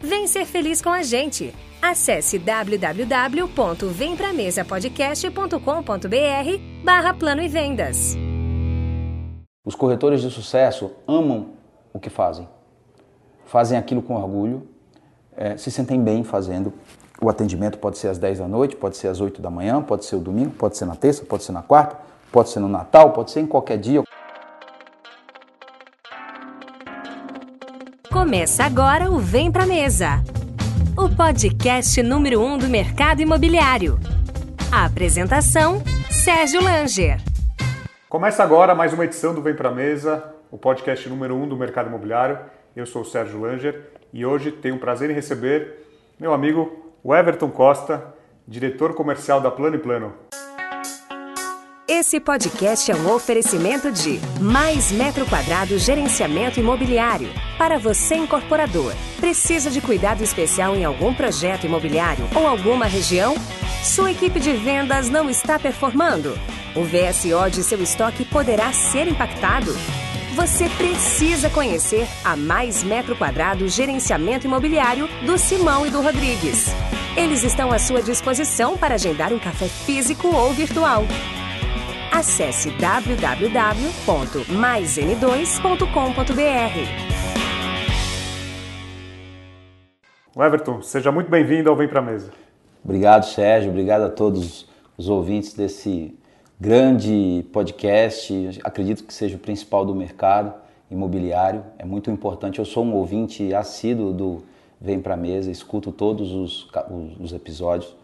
Vem ser feliz com a gente. Acesse www.vempramesapodcast.com.br barra Plano e Vendas. Os corretores de sucesso amam o que fazem. Fazem aquilo com orgulho, é, se sentem bem fazendo. O atendimento pode ser às 10 da noite, pode ser às 8 da manhã, pode ser o domingo, pode ser na terça, pode ser na quarta, pode ser no Natal, pode ser em qualquer dia. Começa agora o Vem Pra Mesa, o podcast número 1 um do mercado imobiliário. A apresentação: Sérgio Langer. Começa agora mais uma edição do Vem Pra Mesa, o podcast número 1 um do mercado imobiliário. Eu sou o Sérgio Langer e hoje tenho o prazer em receber meu amigo Everton Costa, diretor comercial da Plano e Plano. Esse podcast é um oferecimento de Mais Metro Quadrado Gerenciamento Imobiliário. Para você, incorporador, precisa de cuidado especial em algum projeto imobiliário ou alguma região? Sua equipe de vendas não está performando? O VSO de seu estoque poderá ser impactado? Você precisa conhecer a Mais Metro Quadrado Gerenciamento Imobiliário do Simão e do Rodrigues. Eles estão à sua disposição para agendar um café físico ou virtual. Acesse www.maisn2.com.br. Everton, seja muito bem-vindo ao Vem Pra Mesa. Obrigado, Sérgio. Obrigado a todos os ouvintes desse grande podcast. Acredito que seja o principal do mercado imobiliário. É muito importante. Eu sou um ouvinte assíduo do Vem Pra Mesa, escuto todos os, os episódios.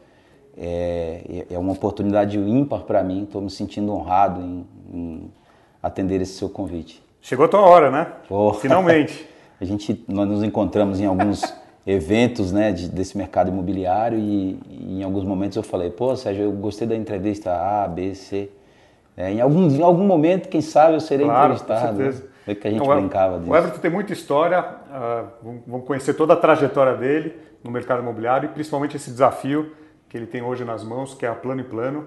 É, é uma oportunidade ímpar para mim, estou me sentindo honrado em, em, atender esse seu convite. Chegou a tua hora, né? Oh. Finalmente. a gente, nós nos encontramos em alguns eventos né, de, desse mercado imobiliário e, e, em alguns momentos eu falei, pô Sérgio, eu gostei da entrevista A, B, C. É, em, algum, em algum momento, quem sabe, eu serei claro, entrevistado. Com certeza. É que a gente então, brincava disso. O Everton tem muita história, uh, vamos conhecer toda a trajetória dele no mercado imobiliário e principalmente esse desafio que ele tem hoje nas mãos, que é a Plano e Plano,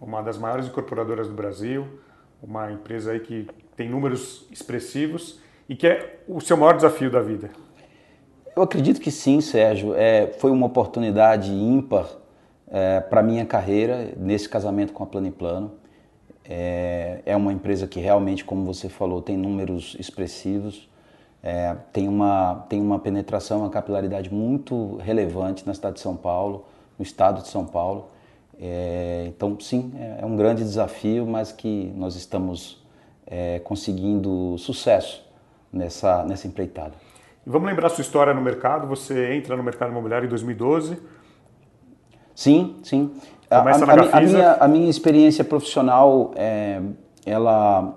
uma das maiores incorporadoras do Brasil, uma empresa aí que tem números expressivos e que é o seu maior desafio da vida. Eu acredito que sim, Sérgio. É, foi uma oportunidade ímpar é, para minha carreira nesse casamento com a Plano e Plano. É, é, uma empresa que realmente, como você falou, tem números expressivos, é, tem, uma, tem uma penetração, uma capilaridade muito relevante na cidade de São Paulo no estado de São Paulo. É, então, sim, é, é um grande desafio, mas que nós estamos é, conseguindo sucesso nessa, nessa empreitada. E vamos lembrar sua história no mercado. Você entra no mercado imobiliário em 2012. Sim, sim. Começa a, na a, a, minha, a minha experiência profissional, é, ela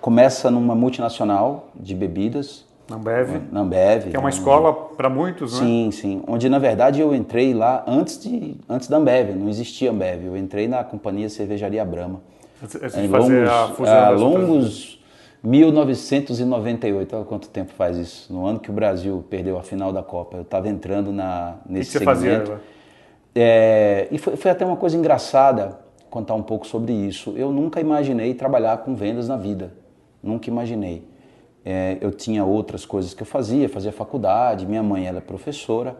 começa numa multinacional de bebidas, na Ambev. Na Ambev. Que é uma onde... escola para muitos, né? Sim, sim. Onde, na verdade, eu entrei lá antes, de, antes da Ambev, não existia Ambev. Eu entrei na companhia Cervejaria Brahma. Antes de fazer longos, a fusão ah, longos 1998, olha quanto tempo faz isso. No ano que o Brasil perdeu a final da Copa. Eu estava entrando na, nesse o que você segmento. fazia? É, e foi, foi até uma coisa engraçada contar um pouco sobre isso. Eu nunca imaginei trabalhar com vendas na vida. Nunca imaginei. É, eu tinha outras coisas que eu fazia, fazia faculdade, minha mãe era é professora,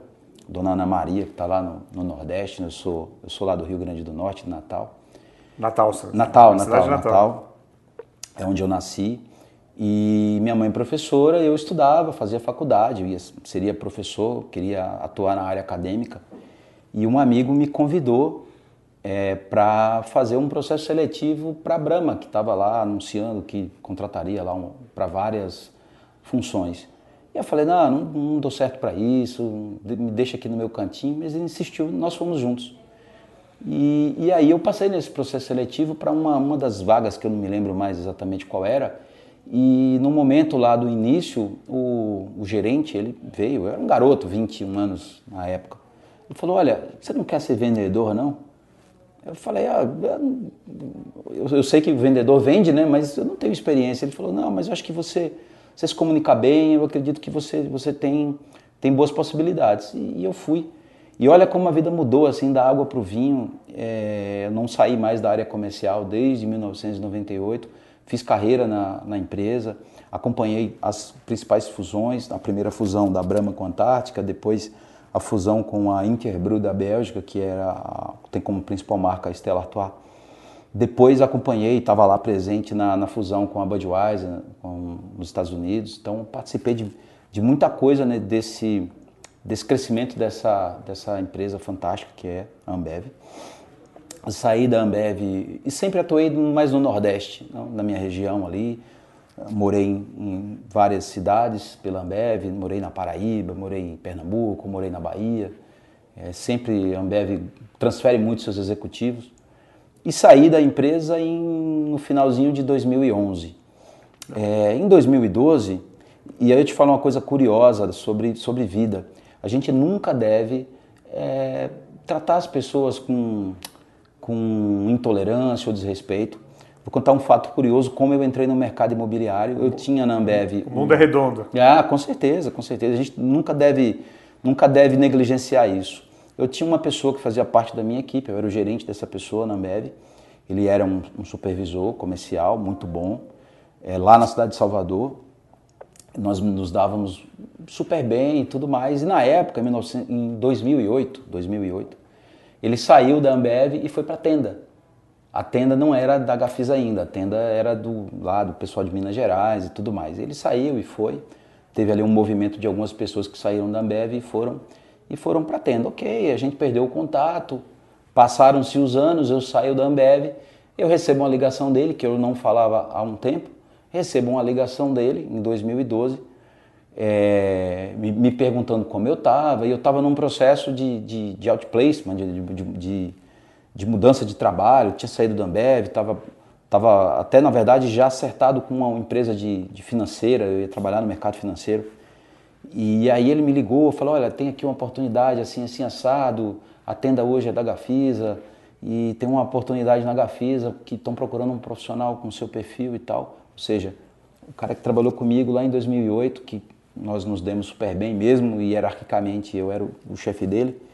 Dona Ana Maria, que está lá no, no, Nordeste, eu sou, eu sou lá do Rio Grande do Norte, de Natal. Natal, Natal, Natal, Natal, Natal. É onde eu nasci. E minha mãe professora, eu estudava, fazia faculdade, ia, seria professor, queria atuar na área acadêmica. E um amigo me convidou é, para fazer um processo seletivo para a Brahma, que estava lá anunciando que contrataria lá um, para várias funções. E eu falei, não, não, não dou certo para isso, me deixa aqui no meu cantinho, mas ele insistiu, nós fomos juntos. E, e aí eu passei nesse processo seletivo para uma, uma das vagas que eu não me lembro mais exatamente qual era, e no momento lá do início, o, o gerente, ele veio, eu era um garoto, 21 anos na época, ele falou, olha, você não quer ser vendedor não? Eu falei, ah, eu, sei que o vendedor vende, né? Mas eu não tenho experiência. Ele falou, não, mas eu acho que você, você se comunica bem, eu acredito que você, você tem, tem boas possibilidades. E, e eu fui. E olha como a vida mudou, assim, da água para o vinho. É, eu não saí mais da área comercial desde 1998. Fiz carreira na, na empresa, acompanhei as principais fusões, a primeira fusão da Brahma com a Antártica, depois a fusão com a Interbrew da Bélgica, que era, tem como principal marca a Stella Artois. Depois acompanhei, estava lá presente na, na, fusão com a Budweiser com, nos Estados Unidos. Então participei de, de muita coisa né, desse, desse crescimento dessa, dessa empresa fantástica que é a Ambev. Saí da Ambev e sempre atuei mais no Nordeste, na minha região ali, Morei em, várias cidades pela Ambev, morei na Paraíba, morei em Pernambuco, morei na Bahia. É, sempre a Ambev transfere muito seus executivos. E saí da empresa em, no finalzinho de 2011. É, em 2012, e aí eu te falo uma coisa curiosa sobre, sobre vida. A gente nunca deve é, tratar as pessoas com, com intolerância ou desrespeito. Vou contar um fato curioso, como eu entrei no mercado imobiliário. Eu tinha na Ambev... O mundo um... é redondo. Ah, com certeza, com certeza. A gente nunca deve, nunca deve negligenciar isso. Eu tinha uma pessoa que fazia parte da minha equipe, eu era o gerente dessa pessoa na Ambev. Ele era um, um supervisor comercial muito bom, é, lá na cidade de Salvador. Nós nos dávamos super bem e tudo mais. E na época, em 2008, 2008 ele saiu da Ambev e foi para a tenda a tenda não era da Gafisa ainda, a tenda era do lá do pessoal de Minas Gerais e tudo mais. Ele saiu e foi, teve ali um movimento de algumas pessoas que saíram da Ambev e foram e foram para a tenda. Ok, a gente perdeu o contato, passaram-se os anos, eu saio da Ambev, eu recebo uma ligação dele que eu não falava há um tempo, recebo uma ligação dele em 2012, é, me, me, perguntando como eu estava, e eu estava num processo de, de, de outplacement, de, de, de de mudança de trabalho, tinha saído da Ambev, estava tava até na verdade já acertado com uma empresa de, de, financeira, eu ia trabalhar no mercado financeiro. E aí ele me ligou, falou, olha, tem aqui uma oportunidade assim, assim, assado, a tenda hoje é da Gafisa e tem uma oportunidade na Gafisa que estão procurando um profissional com seu perfil e tal. Ou seja, o cara que trabalhou comigo lá em 2008, que nós nos demos super bem mesmo, hierarquicamente eu era o chefe dele,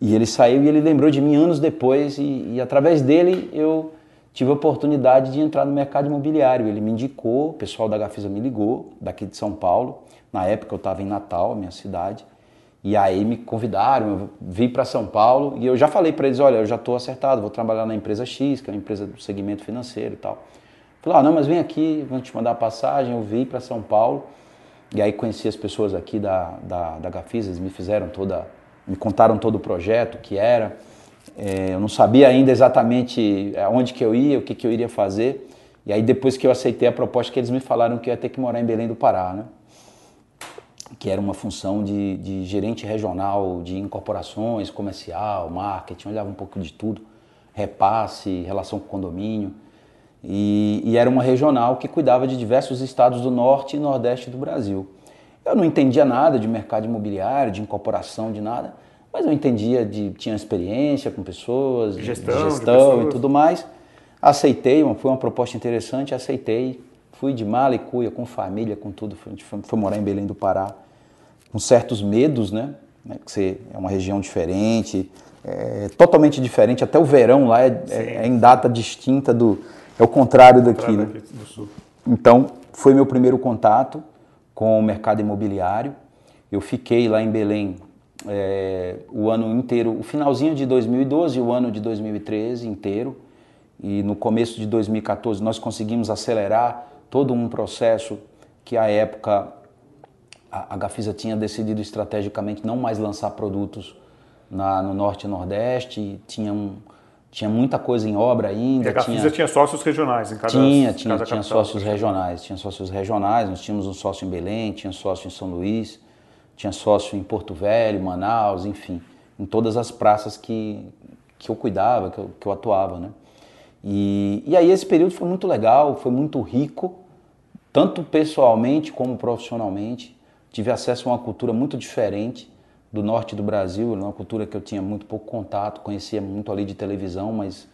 e ele saiu e ele lembrou de mim anos depois e, e, através dele eu tive a oportunidade de entrar no mercado imobiliário. Ele me indicou, o pessoal da Gafisa me ligou, daqui de São Paulo. Na época eu estava em Natal, minha cidade. E aí me convidaram, eu vim para São Paulo e eu já falei para eles, olha, eu já estou acertado, vou trabalhar na empresa X, que é uma empresa do segmento financeiro e tal. Falei, ah, não, mas vem aqui, vou te mandar a passagem. Eu vim para São Paulo e aí conheci as pessoas aqui da, da, da Gafisa, eles me fizeram toda me contaram todo o projeto, o que era. É, eu não sabia ainda exatamente aonde que eu ia, o que, que eu iria fazer. E aí depois que eu aceitei a proposta, que eles me falaram que eu ia ter que morar em Belém do Pará, né? que era uma função de, de gerente regional de incorporações, comercial, marketing, olhava um pouco de tudo, repasse, relação com condomínio. E, e, era uma regional que cuidava de diversos estados do norte e nordeste do Brasil. Eu não entendia nada de mercado imobiliário, de incorporação, de nada, mas eu entendia de tinha experiência com pessoas, gestão, de gestão de e tudo mais. Aceitei, foi uma proposta interessante, aceitei. Fui de mala e cuia, com família, com tudo. A gente foi, foi morar em Belém do Pará, com certos medos, né? né que você é uma região diferente, é totalmente diferente. Até o verão lá é, é, é em data distinta do. É o contrário daqui, né? Então, foi meu primeiro contato com o mercado imobiliário. Eu fiquei lá em Belém é, o ano inteiro, o finalzinho de 2012 e o ano de 2013 inteiro. E no começo de 2014 nós conseguimos acelerar todo um processo que à época a, a Gafisa tinha decidido estrategicamente não mais lançar produtos na, no Norte e Nordeste, tinha um, tinha muita coisa em obra ainda. E a Gafisa tinha, tinha sócios regionais em cada Tinha, tinha, cada tinha sócios regionais. Tinha sócios regionais, nós tínhamos um sócio em Belém, tinha sócio em São Luís, tinha sócio em Porto Velho, Manaus, enfim, em todas as praças que, que eu cuidava, que eu, que eu atuava, né? E, e aí esse período foi muito legal, foi muito rico, tanto pessoalmente como profissionalmente. Tive acesso a uma cultura muito diferente do norte do Brasil, uma cultura que eu tinha muito pouco contato, conhecia muito ali de televisão, mas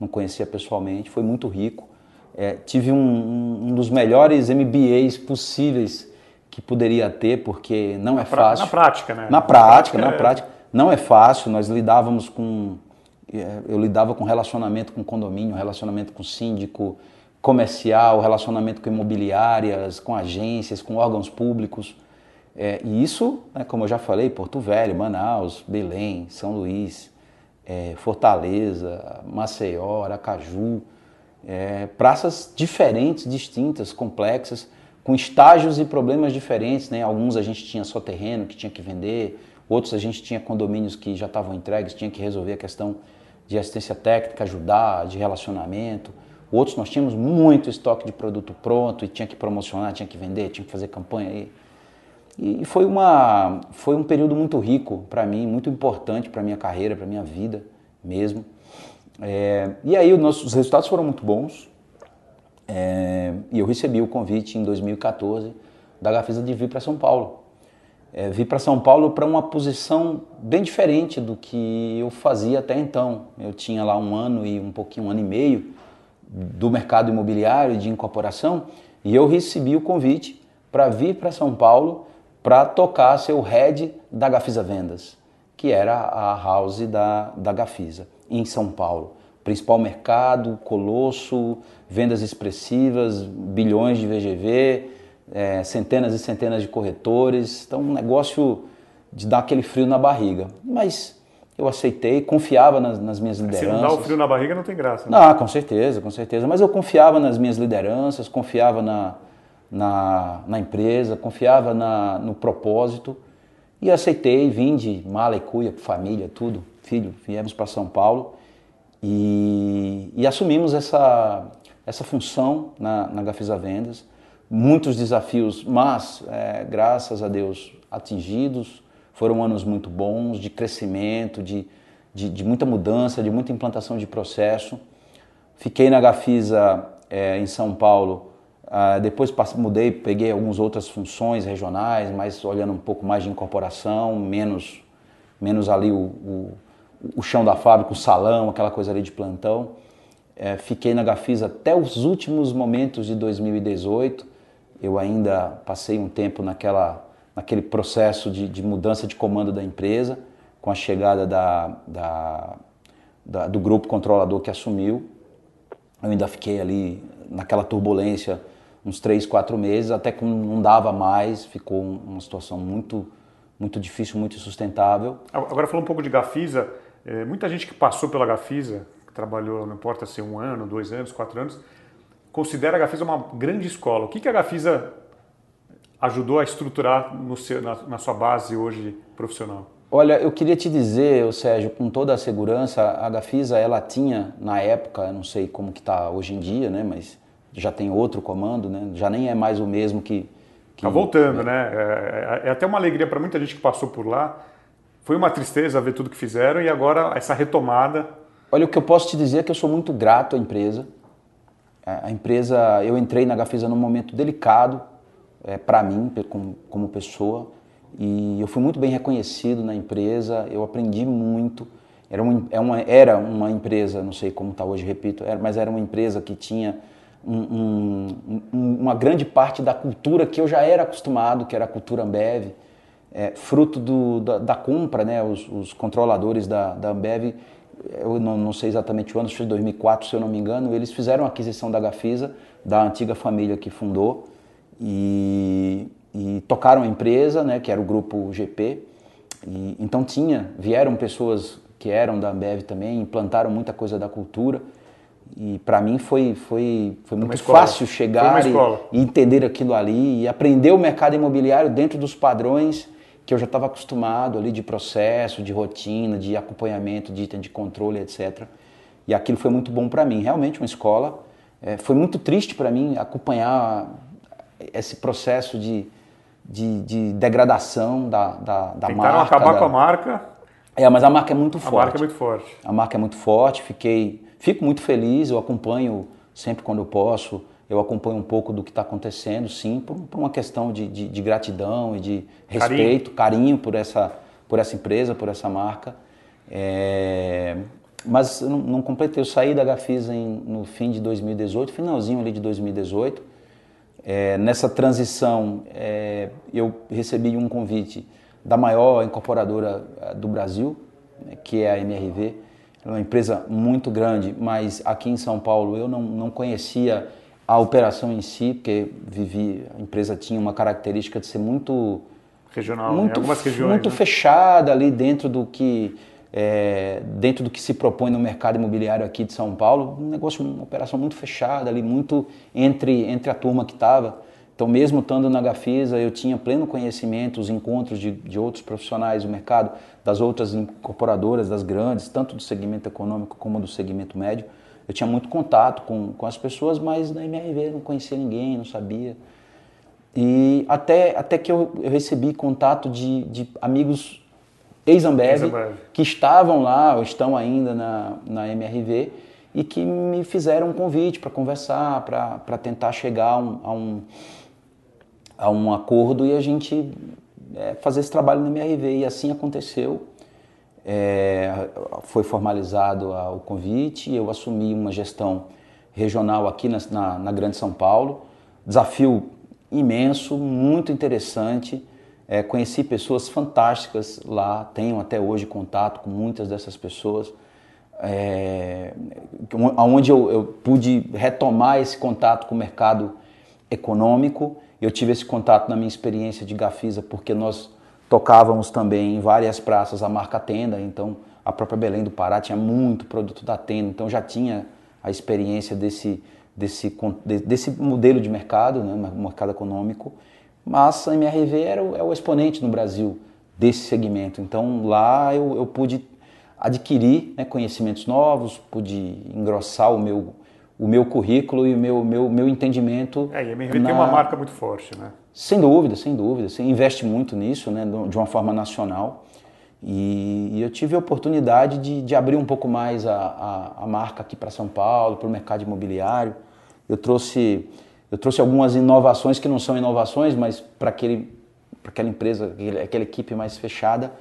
não conhecia pessoalmente. Foi muito rico. É, tive um, um, dos melhores MBAs possíveis que poderia ter, porque não na é fácil. Na prática, né? Na prática, na prática. Não é fácil. Nós lidávamos com. É, eu lidava com relacionamento com condomínio, relacionamento com síndico, comercial, relacionamento com imobiliárias, com agências, com órgãos públicos. É, e isso, né, como eu já falei, Porto Velho, Manaus, Belém, São Luís, é, Fortaleza, Maceió, Aracaju, é, praças diferentes, distintas, complexas, com estágios e problemas diferentes. Né? Alguns a gente tinha só terreno que tinha que vender, outros a gente tinha condomínios que já estavam entregues, tinha que resolver a questão de assistência técnica, ajudar, de relacionamento. Outros nós tínhamos muito estoque de produto pronto e tinha que promocionar, tinha que vender, tinha que fazer campanha aí. E foi, uma, foi um período muito rico para mim, muito importante para minha carreira, para minha vida mesmo. É, e aí os nossos resultados foram muito bons. É, e eu recebi o convite em 2014 da Gafisa de vir para São Paulo. É, vir para São Paulo para uma posição bem diferente do que eu fazia até então. Eu tinha lá um ano e um pouquinho, um ano e meio do mercado imobiliário de incorporação e eu recebi o convite para vir para São Paulo para tocar ser o head da Gafisa Vendas, que era a house da, da Gafisa, em São Paulo. Principal mercado, colosso, vendas expressivas, bilhões de VGV, é, centenas e centenas de corretores. Então, um negócio de dar aquele frio na barriga. Mas eu aceitei, confiava nas, nas minhas lideranças. Se não dá o frio na barriga, não tem graça. Né? Não, com certeza, com certeza. Mas eu confiava nas minhas lideranças, confiava na, na, na empresa, confiava na, no propósito e aceitei, vim de mala e cuia, família, tudo, filho, viemos para São Paulo e, e, assumimos essa, essa função na, na Gafisa Vendas. Muitos desafios, mas é, graças a Deus atingidos. Foram anos muito bons de crescimento, de, de, de muita mudança, de muita implantação de processo. Fiquei na Gafisa é, em São Paulo Uh, depois mudei, peguei algumas outras funções regionais, mas olhando um pouco mais de incorporação, menos, menos ali o, o, o chão da fábrica, o salão, aquela coisa ali de plantão. É, fiquei na Gafisa até os últimos momentos de 2018. Eu ainda passei um tempo naquela, naquele processo de, de mudança de comando da empresa, com a chegada da, da, da, do grupo controlador que assumiu. Eu ainda fiquei ali naquela turbulência uns três, quatro meses, até que não dava mais, ficou uma situação muito, muito difícil, muito sustentável. Agora falando um pouco de Gafisa, é, muita gente que passou pela Gafisa, que trabalhou, não importa se um ano, dois anos, quatro anos, considera a Gafisa uma grande escola. O que, que a Gafisa ajudou a estruturar no seu, na, na sua base hoje profissional? Olha, eu queria te dizer, Sérgio, com toda a segurança, a Gafisa ela tinha na época, não sei como que está hoje em dia, né, mas já tem outro comando, né? Já nem é mais o mesmo que. que tá voltando, é. né? É, é, até uma alegria para muita gente que passou por lá. Foi uma tristeza ver tudo que fizeram e agora essa retomada. Olha, o que eu posso te dizer é que eu sou muito grato à empresa. A empresa, eu entrei na Gafisa num momento delicado é, para mim, como, como pessoa, e eu fui muito bem reconhecido na empresa, eu aprendi muito. Era uma, é uma, era uma empresa, não sei como está hoje, repito, era, mas era uma empresa que tinha um, um, uma grande parte da cultura que eu já era acostumado, que era a cultura Ambev, é, fruto do, da, da, compra, né? Os, os, controladores da, da Ambev, eu não, não, sei exatamente o ano, acho que foi 2004, se eu não me engano, eles fizeram a aquisição da Gafisa, da antiga família que fundou, e, e tocaram a empresa, né? Que era o grupo GP. E, então tinha, vieram pessoas que eram da Ambev também, implantaram muita coisa da cultura. E para mim foi, foi, foi muito fácil chegar e, e, entender aquilo ali e aprender o mercado imobiliário dentro dos padrões que eu já estava acostumado ali de processo, de rotina, de acompanhamento, de item de controle, etc. E aquilo foi muito bom para mim, realmente uma escola. É, foi muito triste para mim acompanhar esse processo de, de, de degradação da, da, da Tentaram marca. acabar da... com a marca. É, mas a marca é muito forte. A marca é muito forte. A marca é muito forte. Fiquei, fico muito feliz. Eu acompanho sempre quando eu posso. Eu acompanho um pouco do que está acontecendo, sim, por, por uma questão de, de, de, gratidão e de respeito, carinho, carinho por, essa, por essa empresa, por essa marca. É, mas não, não, completei. Eu saí da Gafisa em, no fim de 2018, finalzinho ali de 2018. É, nessa transição, é, eu recebi um convite da maior incorporadora é, do Brasil, né, que é a MRV. É uma empresa muito grande, mas aqui em São Paulo eu não, não conhecia a operação em si, porque vivi, a empresa tinha uma característica de ser muito regional, muito, regiões, muito né? fechada ali dentro do que é, dentro do que se propõe no mercado imobiliário aqui de São Paulo, um negócio, uma operação muito fechada ali, muito entre, entre a turma que estava. Então, mesmo estando na Gafisa, eu tinha pleno conhecimento, os encontros de, de outros profissionais do mercado, das outras incorporadoras, das grandes, tanto do segmento econômico como do segmento médio. Eu tinha muito contato com, com as pessoas, mas na MRV não conhecia ninguém, não sabia. E até, até que eu, eu recebi contato de, de amigos ex-Ambev, que estavam lá, ou estão ainda na, na MRV, e que me fizeram um convite para conversar, para tentar chegar a um, a, um, a um acordo e a gente é, fazer esse trabalho na MRV. E assim aconteceu. É, foi formalizado o convite, eu assumi uma gestão regional aqui na, na, na Grande São Paulo. Desafio imenso, muito interessante é, conheci pessoas fantásticas lá, tenho até hoje contato com muitas dessas pessoas, é, onde eu, eu, pude retomar esse contato com o mercado econômico. Eu tive esse contato na minha experiência de Gafisa, porque nós tocávamos também em várias praças a marca Tenda, então a própria Belém do Pará tinha muito produto da Tenda, então já tinha a experiência desse, desse, desse modelo de mercado, né, mercado econômico. Mas a MRV era o, é o exponente no Brasil desse segmento. Então lá eu, eu pude adquirir né, conhecimentos novos, pude engrossar o meu, o meu currículo e o meu, meu, meu entendimento. É, e a MRV na... tem uma marca muito forte, né? Sem dúvida, sem dúvida. Você investe muito nisso, né, de uma forma nacional. E, e eu tive a oportunidade de, de abrir um pouco mais a, a, a marca aqui para São Paulo, para o mercado imobiliário. Eu trouxe eu trouxe algumas inovações que não são inovações, mas para aquele, aquela empresa, aquela equipe mais fechada,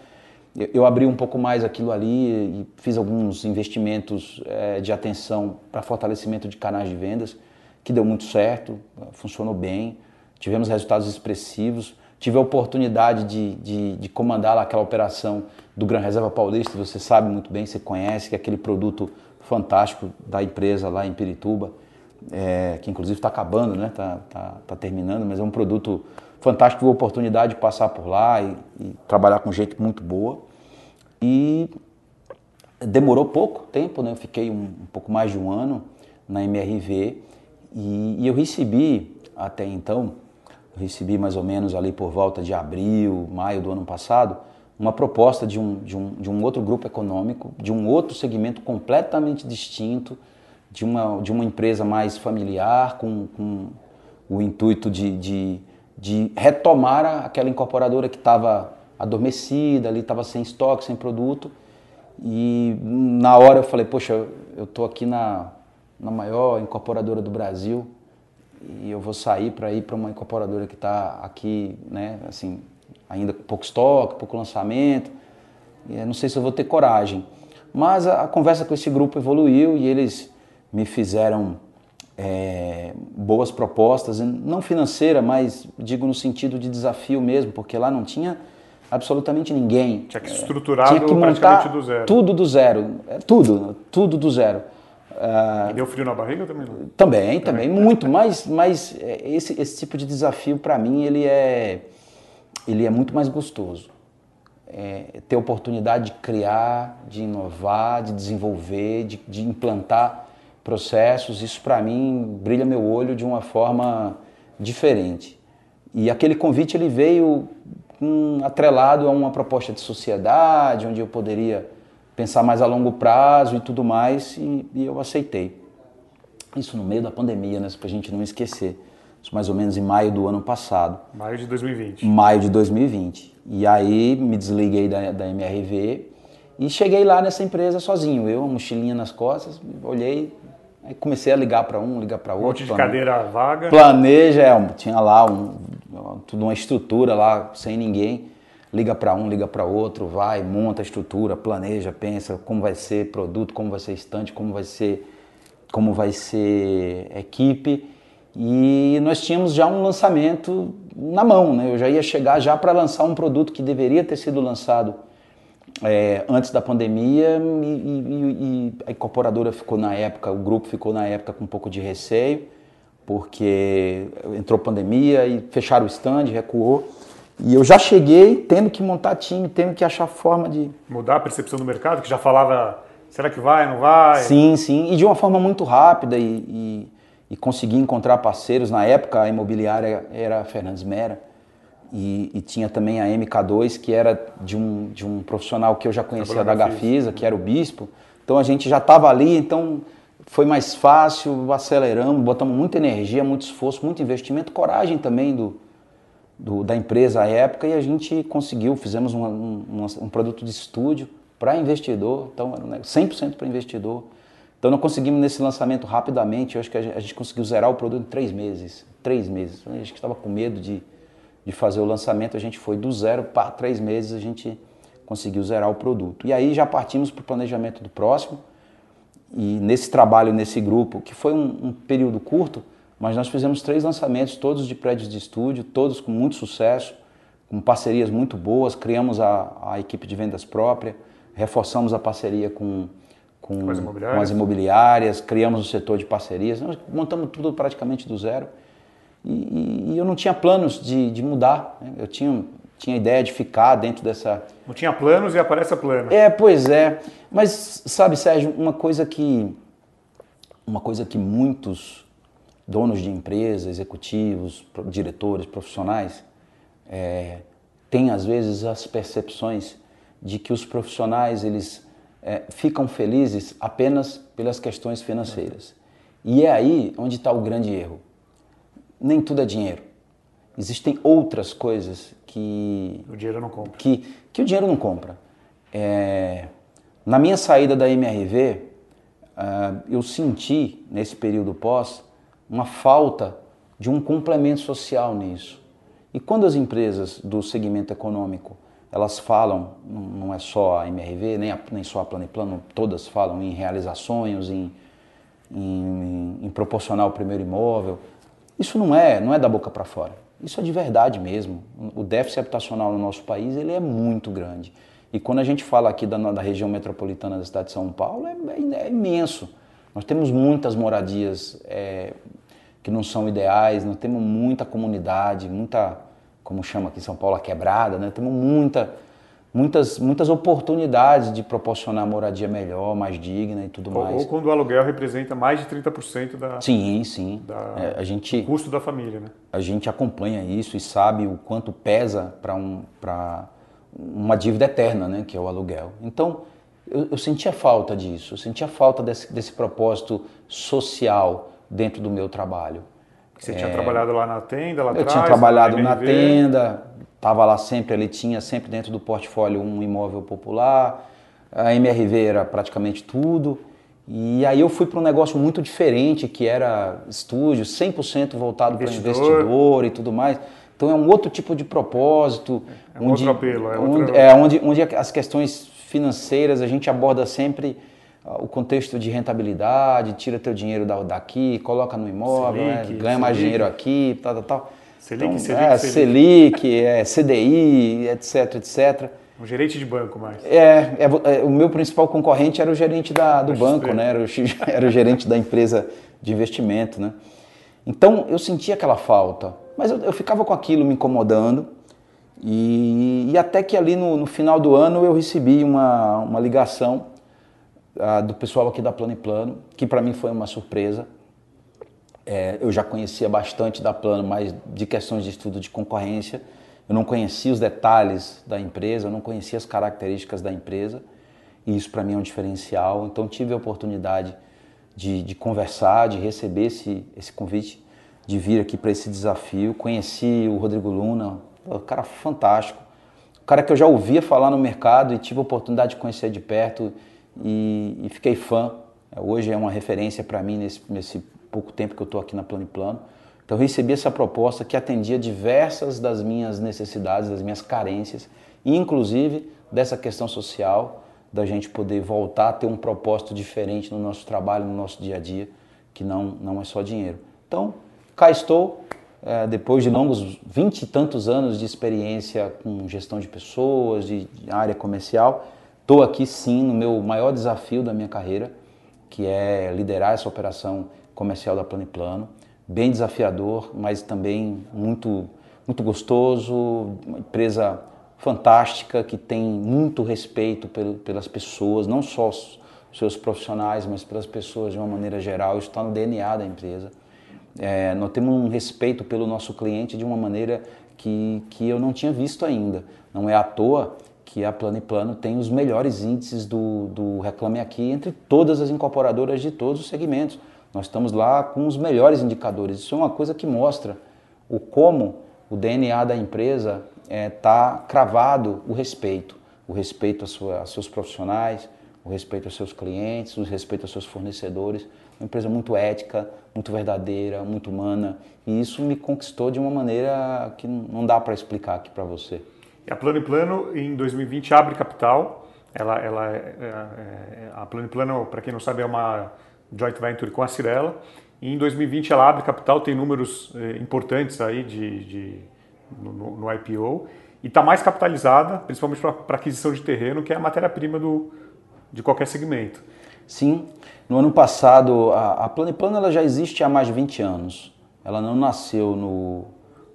eu, abri um pouco mais aquilo ali e fiz alguns investimentos é, de atenção para fortalecimento de canais de vendas, que deu muito certo, funcionou bem, tivemos resultados expressivos. Tive a oportunidade de, de, de comandar aquela operação do Gran Reserva Paulista, você sabe muito bem, você conhece, que é aquele produto fantástico da empresa lá em Pirituba é, que inclusive está acabando, né? Está tá, tá terminando, mas é um produto fantástico. Tive a oportunidade de passar por lá e, e trabalhar com gente muito boa. E demorou pouco tempo, né? Eu fiquei um, um pouco mais de um ano na MRV e, e eu recebi até então, recebi mais ou menos ali por volta de abril, maio do ano passado, uma proposta de um, de um, de um outro grupo econômico, de um outro segmento completamente distinto, de uma, de uma empresa mais familiar, com, com o intuito de, de, de retomar aquela incorporadora que estava adormecida, ali estava sem estoque, sem produto. E na hora eu falei, poxa, eu estou aqui na, na maior incorporadora do Brasil e eu vou sair para ir para uma incorporadora que está aqui, né, assim, ainda com pouco estoque, pouco lançamento. E eu não sei se eu vou ter coragem. Mas a, a conversa com esse grupo evoluiu e eles me fizeram é, boas propostas, não financeira, mas digo no sentido de desafio mesmo, porque lá não tinha absolutamente ninguém. Tinha que estruturar tinha que montar do zero. Tudo do zero, é, tudo, tudo do zero. Uh, e deu frio na barriga também? Não? Também, também, muito, mas, mas é, esse, esse tipo de desafio para mim ele é, ele é muito mais gostoso. É, ter oportunidade de criar, de inovar, de desenvolver, de, de implantar processos, isso para mim brilha meu olho de uma forma diferente. E aquele convite ele veio um, atrelado a uma proposta de sociedade, onde eu poderia pensar mais a longo prazo e tudo mais, e, e eu aceitei. Isso no meio da pandemia, né? Pra gente não esquecer. Isso mais ou menos em maio do ano passado. Maio de 2020. Maio de 2020. E aí me desliguei da, da MRV e cheguei lá nessa empresa sozinho. Eu, uma mochilinha nas costas, olhei, aí comecei a ligar para um, ligar para outro. Um monte de cadeira vaga. Planeja, é, tinha lá um, tudo uma estrutura lá, sem ninguém. Liga para um, liga para outro, vai, monta a estrutura, planeja, pensa como vai ser produto, como vai ser estante, como vai ser como vai ser equipe. E nós tínhamos já um lançamento na mão, né? Eu já ia chegar já para lançar um produto que deveria ter sido lançado é, antes da pandemia e, e, e, a incorporadora ficou na época, o grupo ficou na época com um pouco de receio, porque entrou pandemia e fecharam o stand, recuou. E eu já cheguei tendo que montar time, tendo que achar forma de. Mudar a percepção do mercado, que já falava Será que vai, não vai? Sim, sim. E de uma forma muito rápida e, e, e conseguir encontrar parceiros. Na época, a imobiliária era a Fernandes Mera. E, e, tinha também a MK2, que era de um, de um profissional que eu já conhecia da Gafisa, que era o Bispo. Então a gente já estava ali, então foi mais fácil, aceleramos, botamos muita energia, muito esforço, muito investimento, coragem também do, do da empresa à época e a gente conseguiu, fizemos um, um, um produto de estúdio para investidor, então era 100% para investidor. Então não conseguimos nesse lançamento rapidamente, eu acho que a gente conseguiu zerar o produto em três meses. Três meses. A gente estava com medo de, de fazer o lançamento, a gente foi do zero para três meses, a gente conseguiu zerar o produto. E aí já partimos para o planejamento do próximo. E nesse trabalho, nesse grupo, que foi um, um período curto, mas nós fizemos três lançamentos, todos de prédios de estúdio, todos com muito sucesso, com parcerias muito boas, criamos a, a equipe de vendas própria, reforçamos a parceria com, com, as, imobiliárias. com as imobiliárias, criamos o setor de parcerias, nós montamos tudo praticamente do zero. E, e, eu não tinha planos de, de mudar, né? eu tinha, tinha ideia de ficar dentro dessa. Não tinha planos e aparece a plana. É, pois é. Mas sabe, Sérgio, uma coisa que uma coisa que muitos donos de empresas, executivos, diretores, profissionais é, têm às vezes as percepções de que os profissionais eles é, ficam felizes apenas pelas questões financeiras. E é aí onde está o grande erro. Nem tudo é dinheiro. Existem outras coisas que o dinheiro não compra. Que, que o dinheiro não compra. É, na minha saída da MRV, uh, ah, eu senti nesse período pós uma falta de um complemento social nisso. E quando as empresas do segmento econômico elas falam, não é só a MRV, nem, a, nem só a Plano e Plano, todas falam em realizar sonhos, em, em, em proporcionar o primeiro imóvel. Isso não é, não é da boca para fora. Isso é de verdade mesmo. O déficit habitacional no nosso país ele é muito grande. E quando a gente fala aqui da, da região metropolitana da cidade de São Paulo, é, é, é imenso. Nós temos muitas moradias é, que não são ideais, nós temos muita comunidade, muita como chama aqui em São Paulo, a quebrada, né? Temos muita, muitas, muitas oportunidades de proporcionar moradia melhor, mais digna e tudo ou, mais. Ou quando o aluguel representa mais de 30% da, sim, sim. Da, é, a gente, do custo da família. Né? A gente acompanha isso e sabe o quanto pesa para um, uma dívida eterna, né? que é o aluguel. Então, eu, eu sentia falta disso, eu sentia falta desse, desse propósito social dentro do meu trabalho. Você é... tinha trabalhado lá na tenda, lá Eu atrás? tinha trabalhado na, na tenda, estava lá sempre, ele tinha sempre dentro do portfólio um imóvel popular, a MRV era praticamente tudo. E aí eu fui para um negócio muito diferente, que era estúdio, 100% voltado para investidor e tudo mais. Então é um outro tipo de propósito. É um onde, outro apelo. É, onde, é onde, onde as questões financeiras a gente aborda sempre o contexto de rentabilidade, tira teu dinheiro daqui, coloca no imóvel, né? Selic, né? ganha mais dinheiro aqui, tal, tal, tal. Selic, então, Selic, é, Selic, é, CDI, etc, etc. Um gerente de banco mais. É, é, é, o meu principal concorrente era o gerente da, do banco, né? Era o, era o gerente da empresa de investimento, né? Então eu sentia aquela falta, mas eu, eu ficava com aquilo me incomodando e, e até que ali no, no, final do ano eu recebi uma, uma ligação do pessoal aqui da Plano e Plano, que para mim foi uma surpresa. É, eu já conhecia bastante da Plano, mas de questões de estudo de concorrência, eu não conhecia os detalhes da empresa, eu não conhecia as características da empresa. e isso para mim é um diferencial. Então tive a oportunidade de, de conversar, de receber esse, esse convite, de vir aqui para esse desafio. Conheci o Rodrigo Luna, um cara fantástico, um cara que eu já ouvia falar no mercado e tive a oportunidade de conhecer de perto e, e fiquei fã. Hoje é uma referência para mim nesse, nesse pouco tempo que eu estou aqui na Plano e Plano. Então recebi essa proposta que atendia diversas das minhas necessidades, das minhas carências, inclusive dessa questão social, da gente poder voltar a ter um propósito diferente no nosso trabalho, no nosso dia a dia, que não, não é só dinheiro. Então, cá estou, é, depois de longos vinte e tantos anos de experiência com gestão de pessoas, de, de área comercial, estou aqui sim no meu maior desafio da minha carreira, que é liderar essa operação comercial da Plano e Plano bem desafiador, mas também muito, muito gostoso, uma empresa fantástica que tem muito respeito pelas pessoas, não só os seus profissionais, mas pelas pessoas de uma maneira geral. Isso está no DNA da empresa. É, nós temos um respeito pelo nosso cliente de uma maneira que, que eu não tinha visto ainda. Não é à toa que a Plano e Plano tem os melhores índices do, do Reclame Aqui entre todas as incorporadoras de todos os segmentos. Nós estamos lá com os melhores indicadores. Isso é uma coisa que mostra o como o DNA da empresa está é, tá cravado o respeito. O respeito aos seus profissionais, o respeito aos seus clientes, o respeito aos seus fornecedores. Uma empresa muito ética, muito verdadeira, muito humana. E isso me conquistou de uma maneira que não dá para explicar aqui para você. A Plano e Plano, em 2020, abre capital. Ela, ela é, é, é a Plano e Plano, para quem não sabe, é uma joint venture com a Cirela. E em 2020 ela abre capital, tem números eh, importantes aí de, de no, no, IPO e está mais capitalizada, principalmente para aquisição de terreno, que é a matéria-prima de qualquer segmento. Sim, no ano passado a, a Plano Plano ela já existe há mais de 20 anos. Ela não nasceu no,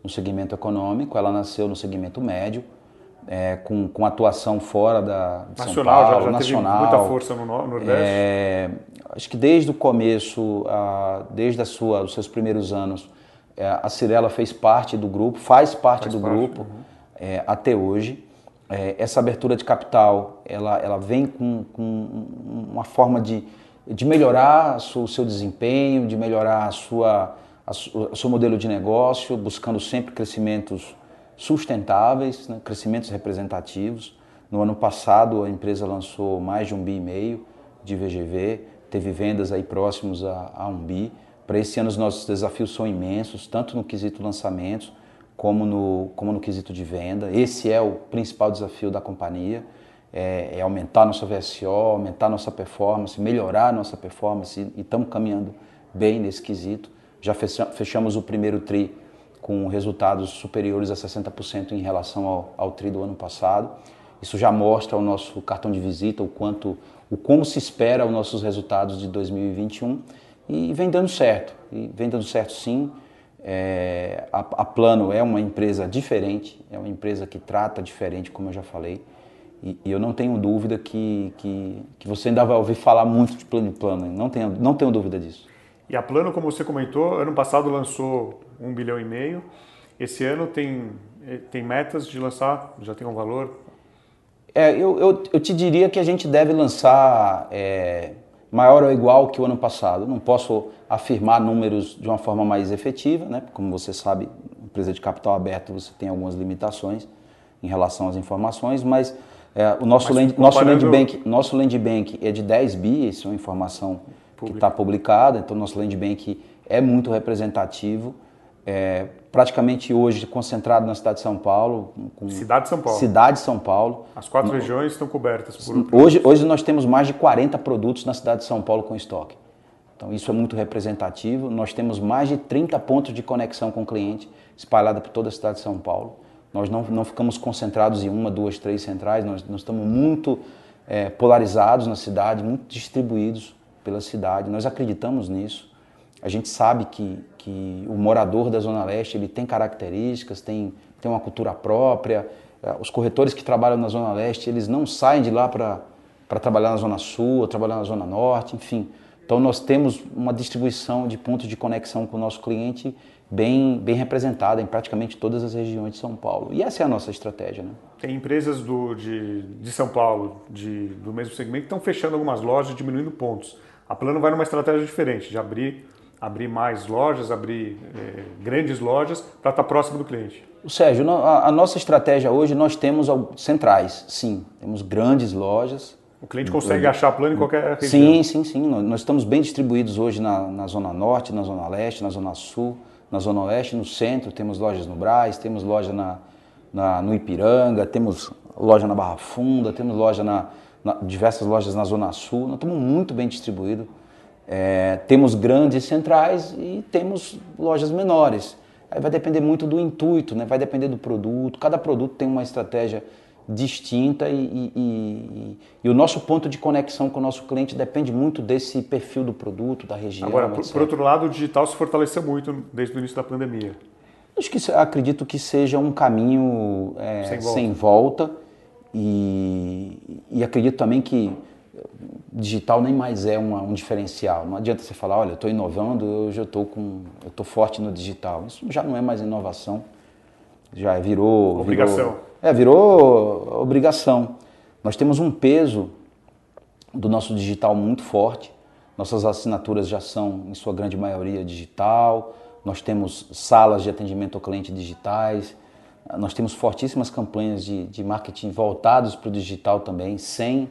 no segmento econômico, ela nasceu no segmento médio é, com, com atuação fora da de nacional, São Paulo, já, já nacional. muita força no Nordeste. É, acho que desde o começo, a, desde a sua, os seus primeiros anos, é, a Cirela fez parte do grupo, faz parte faz do parte, grupo uhum. É, até hoje. É, essa abertura de capital, ela, ela vem com, com uma forma de, de melhorar o seu desempenho, de melhorar a sua, a, o seu modelo de negócio, buscando sempre crescimentos sustentáveis, né, crescimentos representativos. No ano passado a empresa lançou mais de um bi e meio de VGV, teve vendas aí próximos a, a um bi. Para esse ano os nossos desafios são imensos, tanto no quesito lançamentos como no, como no quesito de venda. Esse é o principal desafio da companhia, é, é aumentar nossa VSO, aumentar nossa performance, melhorar nossa performance e estamos caminhando bem nesse quesito. Já fechamos o primeiro TRI com resultados superiores a 60% em relação ao, ao TRI do ano passado. Isso já mostra o nosso cartão de visita, o quanto, o como se espera os nossos resultados de 2021 e vem dando certo. E vem dando certo sim. É, a, a, Plano é uma empresa diferente, é uma empresa que trata diferente, como eu já falei. E, e eu não tenho dúvida que, que, que, você ainda vai ouvir falar muito de plano e plano, não tenho, não tenho dúvida disso. E a Plano, como você comentou, ano passado lançou um bilhão e meio. Esse ano tem, eh, tem metas de lançar, já tem um valor? É, eu, eu, eu te diria que a gente deve lançar é, maior ou igual que o ano passado. Não posso afirmar números de uma forma mais efetiva, né? como você sabe, empresa de capital aberto você tem algumas limitações em relação às informações, mas é, o nosso, land, nosso, land bank, nosso land bank é de 10 bi, isso é uma informação que está publicada, então nosso land bank é muito representativo. É, praticamente hoje concentrado na cidade de São Paulo. cidade de São Paulo. Cidade de São Paulo. As quatro no, regiões estão cobertas por. Hoje, hoje nós temos mais de 40 produtos na cidade de São Paulo com estoque. Então isso é muito representativo. Nós temos mais de 30 pontos de conexão com o cliente espalhados por toda a cidade de São Paulo. Nós não, não ficamos concentrados em uma, duas, três centrais, nós, nós estamos muito é, polarizados na cidade, muito distribuídos pela cidade. Nós acreditamos nisso. A gente sabe que, que o morador da Zona Leste ele tem características, tem, tem uma cultura própria. É, os corretores que trabalham na Zona Leste, eles não saem de lá para trabalhar na Zona Sul, ou trabalhar na Zona Norte, enfim. Então nós temos uma distribuição de pontos de conexão com o nosso cliente bem, bem representada em praticamente todas as regiões de São Paulo. E essa é a nossa estratégia. Né? Tem empresas do, de, de São Paulo, de, do mesmo segmento, que estão fechando algumas lojas, diminuindo pontos. A Plano vai numa estratégia diferente, de abrir, abrir mais lojas, abrir eh, grandes lojas para estar tá próximo do cliente. Sérgio, a, a nossa estratégia hoje, nós temos centrais, sim. Temos grandes lojas, o cliente consegue achar plano em qualquer região? Sim, sim, sim. Nós estamos bem distribuídos hoje na, na Zona Norte, na Zona Leste, na Zona Sul, na Zona Oeste, no centro. Temos lojas no Braz, temos loja na, na no Ipiranga, temos loja na Barra Funda, temos loja na, na diversas lojas na Zona Sul. Nós estamos muito bem distribuídos. É, temos grandes centrais e temos lojas menores. Aí vai depender muito do intuito, né? vai depender do produto. Cada produto tem uma estratégia distinta e, e, e, e, o nosso ponto de conexão com o nosso cliente depende muito desse perfil do produto, da região. Agora, por, por, outro lado, o digital se fortaleceu muito desde o início da pandemia. Acho que acredito que seja um caminho é, sem volta, sem volta e, acredito também que digital nem mais é uma, um diferencial. Não adianta você falar, olha, estou inovando, eu já estou com, eu estou forte no digital. Isso já não é mais inovação, já virou obrigação. Virou, é, virou obrigação. Nós temos um peso do nosso digital muito forte. Nossas assinaturas já são, em sua grande maioria, digital. Nós temos salas de atendimento ao cliente digitais. Nós temos fortíssimas campanhas de, de marketing voltados para o digital também, sem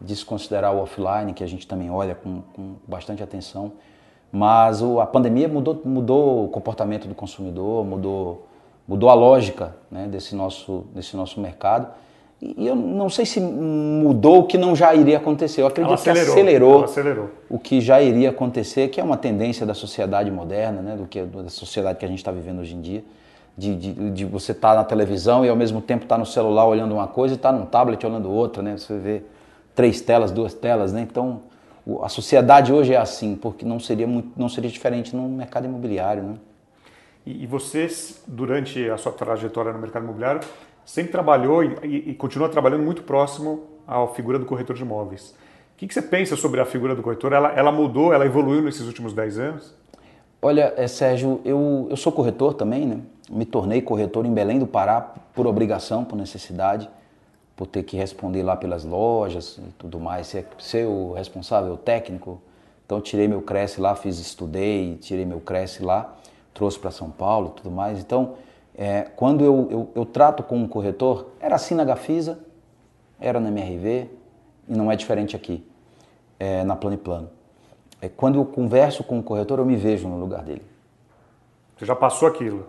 desconsiderar o offline, que a gente também olha com, com bastante atenção. Mas o, a pandemia mudou, mudou o comportamento do consumidor, mudou mudou a lógica né, desse, nosso, desse nosso mercado. E eu não sei se mudou o que não já iria acontecer. Eu acredito acelerou, que acelerou, acelerou, o que já iria acontecer, que é uma tendência da sociedade moderna, né, do que da sociedade que a gente está vivendo hoje em dia. De, de, de você estar tá na televisão e ao mesmo tempo estar tá no celular olhando uma coisa e estar tá num tablet olhando outra, né? Você vê três telas, duas telas, né? Então a sociedade hoje é assim, porque não seria muito, não seria diferente no mercado imobiliário, né? E, e você, durante a sua trajetória no mercado imobiliário, sempre trabalhou e, e, continua trabalhando muito próximo à figura do corretor de imóveis. O que, que você pensa sobre a figura do corretor? Ela, ela, mudou, ela evoluiu nesses últimos 10 anos? Olha, é, Sérgio, eu, eu sou corretor também, né? Me tornei corretor em Belém do Pará por obrigação, por necessidade, por ter que responder lá pelas lojas e tudo mais, ser, ser o responsável técnico. Então tirei meu Cresce lá, fiz, estudei, tirei meu Cresce lá trouxe para São Paulo tudo mais. Então, é, quando eu, eu, eu, trato com um corretor, era assim na Gafisa, era na MRV e não é diferente aqui, é, na Plano e Plano. É, quando eu converso com um corretor, eu me vejo no lugar dele. Você já passou aquilo?